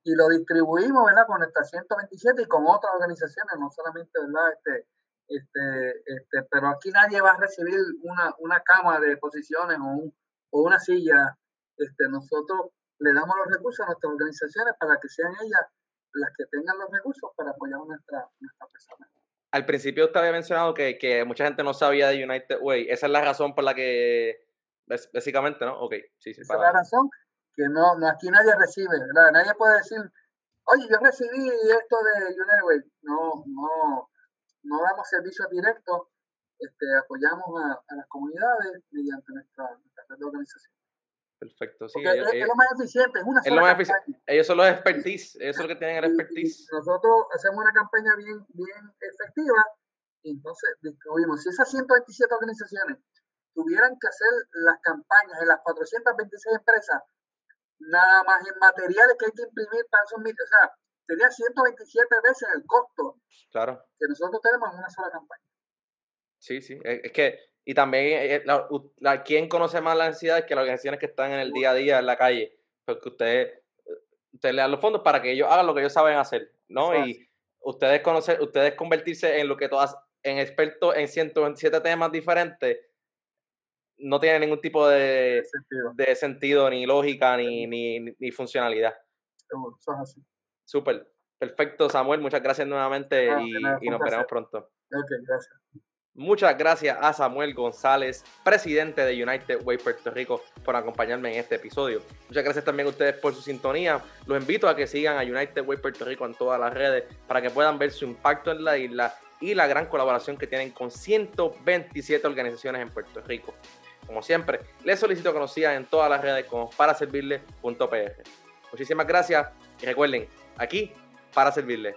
Y lo distribuimos, ¿verdad? Con nuestra 127 y con otras organizaciones, no solamente, ¿verdad? Este, este, este, pero aquí nadie va a recibir una, una cama de posiciones o, o una silla. Este, nosotros le damos los recursos a nuestras organizaciones para que sean ellas las que tengan los recursos para apoyar a nuestra, nuestra persona. Al principio usted había mencionado que, que mucha gente no sabía de United Way. Esa es la razón por la que Básicamente, ¿no? Ok, sí, sí. Esa es la razón que no, no, aquí nadie recibe, ¿verdad? Nadie puede decir, oye, yo recibí esto de United No, no, no damos servicios directos, este, apoyamos a, a las comunidades mediante nuestra, nuestra organización. Perfecto, sí. Ellos, es, lo más eficiente, es una es lo más eficiente. Ellos son los expertise, ellos son los que tienen el expertise. nosotros hacemos una campaña bien, bien efectiva y entonces distribuimos. Si esas 127 organizaciones tuvieran que hacer las campañas en las 426 empresas, nada más en materiales que hay que imprimir para esos o sea, sería 127 veces el costo claro. que nosotros tenemos en una sola campaña. Sí, sí, es que, y también, la, ¿quién conoce más las necesidades que las organizaciones que están en el día a día en la calle? Porque ustedes, ustedes le dan los fondos para que ellos hagan lo que ellos saben hacer, ¿no? Y ustedes conocer, ustedes convertirse en lo que todas, en expertos en 127 temas diferentes, no tiene ningún tipo de sentido, de sentido ni lógica, ni, ni, ni funcionalidad. Súper. Perfecto, Samuel. Muchas gracias nuevamente y, y, nos veremos pronto. Ok, gracias. Muchas gracias a Samuel González, presidente de United Way Puerto Rico, por acompañarme en este episodio. Muchas gracias también a ustedes por su sintonía. Los invito a que sigan a United Way Puerto Rico en todas las redes para que puedan ver su impacto en la isla y la gran colaboración que tienen con 127 organizaciones en Puerto Rico. Como siempre, les solicito que nos sigan en todas las redes como para servirle.pr. Muchísimas gracias y recuerden, aquí para servirle.